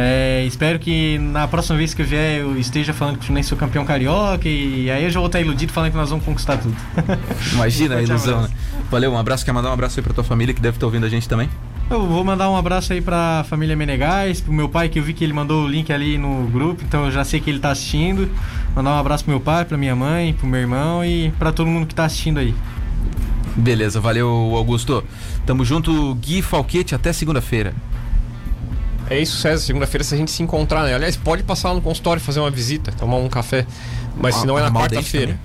É, espero que na próxima vez que eu vier eu esteja falando que nem sou campeão carioca e aí eu já vou estar iludido falando que nós vamos conquistar tudo. Imagina a ilusão, né? Valeu, um abraço. Quer mandar um abraço aí pra tua família que deve estar ouvindo a gente também? Eu vou mandar um abraço aí pra família Menegais, pro meu pai que eu vi que ele mandou o link ali no grupo, então eu já sei que ele tá assistindo. Mandar um abraço pro meu pai, pra minha mãe, pro meu irmão e pra todo mundo que tá assistindo aí. Beleza, valeu Augusto. Tamo junto, Gui Falquete, até segunda-feira. É isso, César. Segunda-feira, se a gente se encontrar, né? Aliás, pode passar lá no consultório fazer uma visita, tomar um café. Mas ah, se não é na quarta-feira.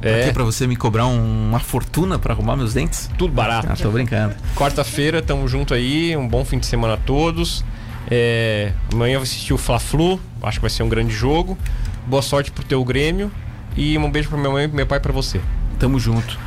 É. Pra, pra você me cobrar um, uma fortuna para arrumar meus dentes? Tudo barato. Ah, tô brincando. Quarta-feira, tamo junto aí. Um bom fim de semana a todos. É, amanhã eu vou assistir o Fla-Flu. Acho que vai ser um grande jogo. Boa sorte pro teu Grêmio. E um beijo pra minha mãe e pro meu pai para você. Tamo junto.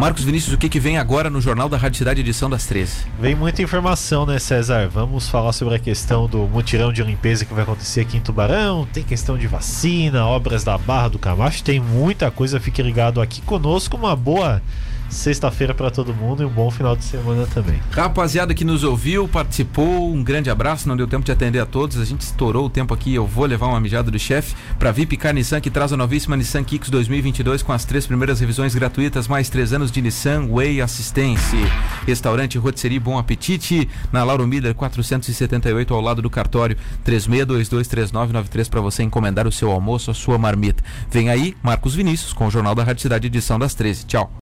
Marcos Vinícius, o que, que vem agora no Jornal da Rádio Cidade, edição das 13? Vem muita informação, né, César? Vamos falar sobre a questão do mutirão de limpeza que vai acontecer aqui em Tubarão. Tem questão de vacina, obras da Barra do Camacho, tem muita coisa. Fique ligado aqui conosco. Uma boa sexta-feira para todo mundo e um bom final de semana também. Rapaziada que nos ouviu, participou, um grande abraço. Não deu tempo de atender a todos, a gente estourou o tempo aqui. Eu vou levar uma mijada do chefe para Vipcar Nissan, que traz a novíssima Nissan Kicks 2022 com as três primeiras revisões gratuitas, mais três anos de Nissan Way Assistência. Restaurante Rotisserie Bom Apetite, na Lauro Miller 478, ao lado do cartório 36223993 para você encomendar o seu almoço, a sua marmita. Vem aí, Marcos Vinícius, com o Jornal da Rádio Cidade, edição das 13. Tchau.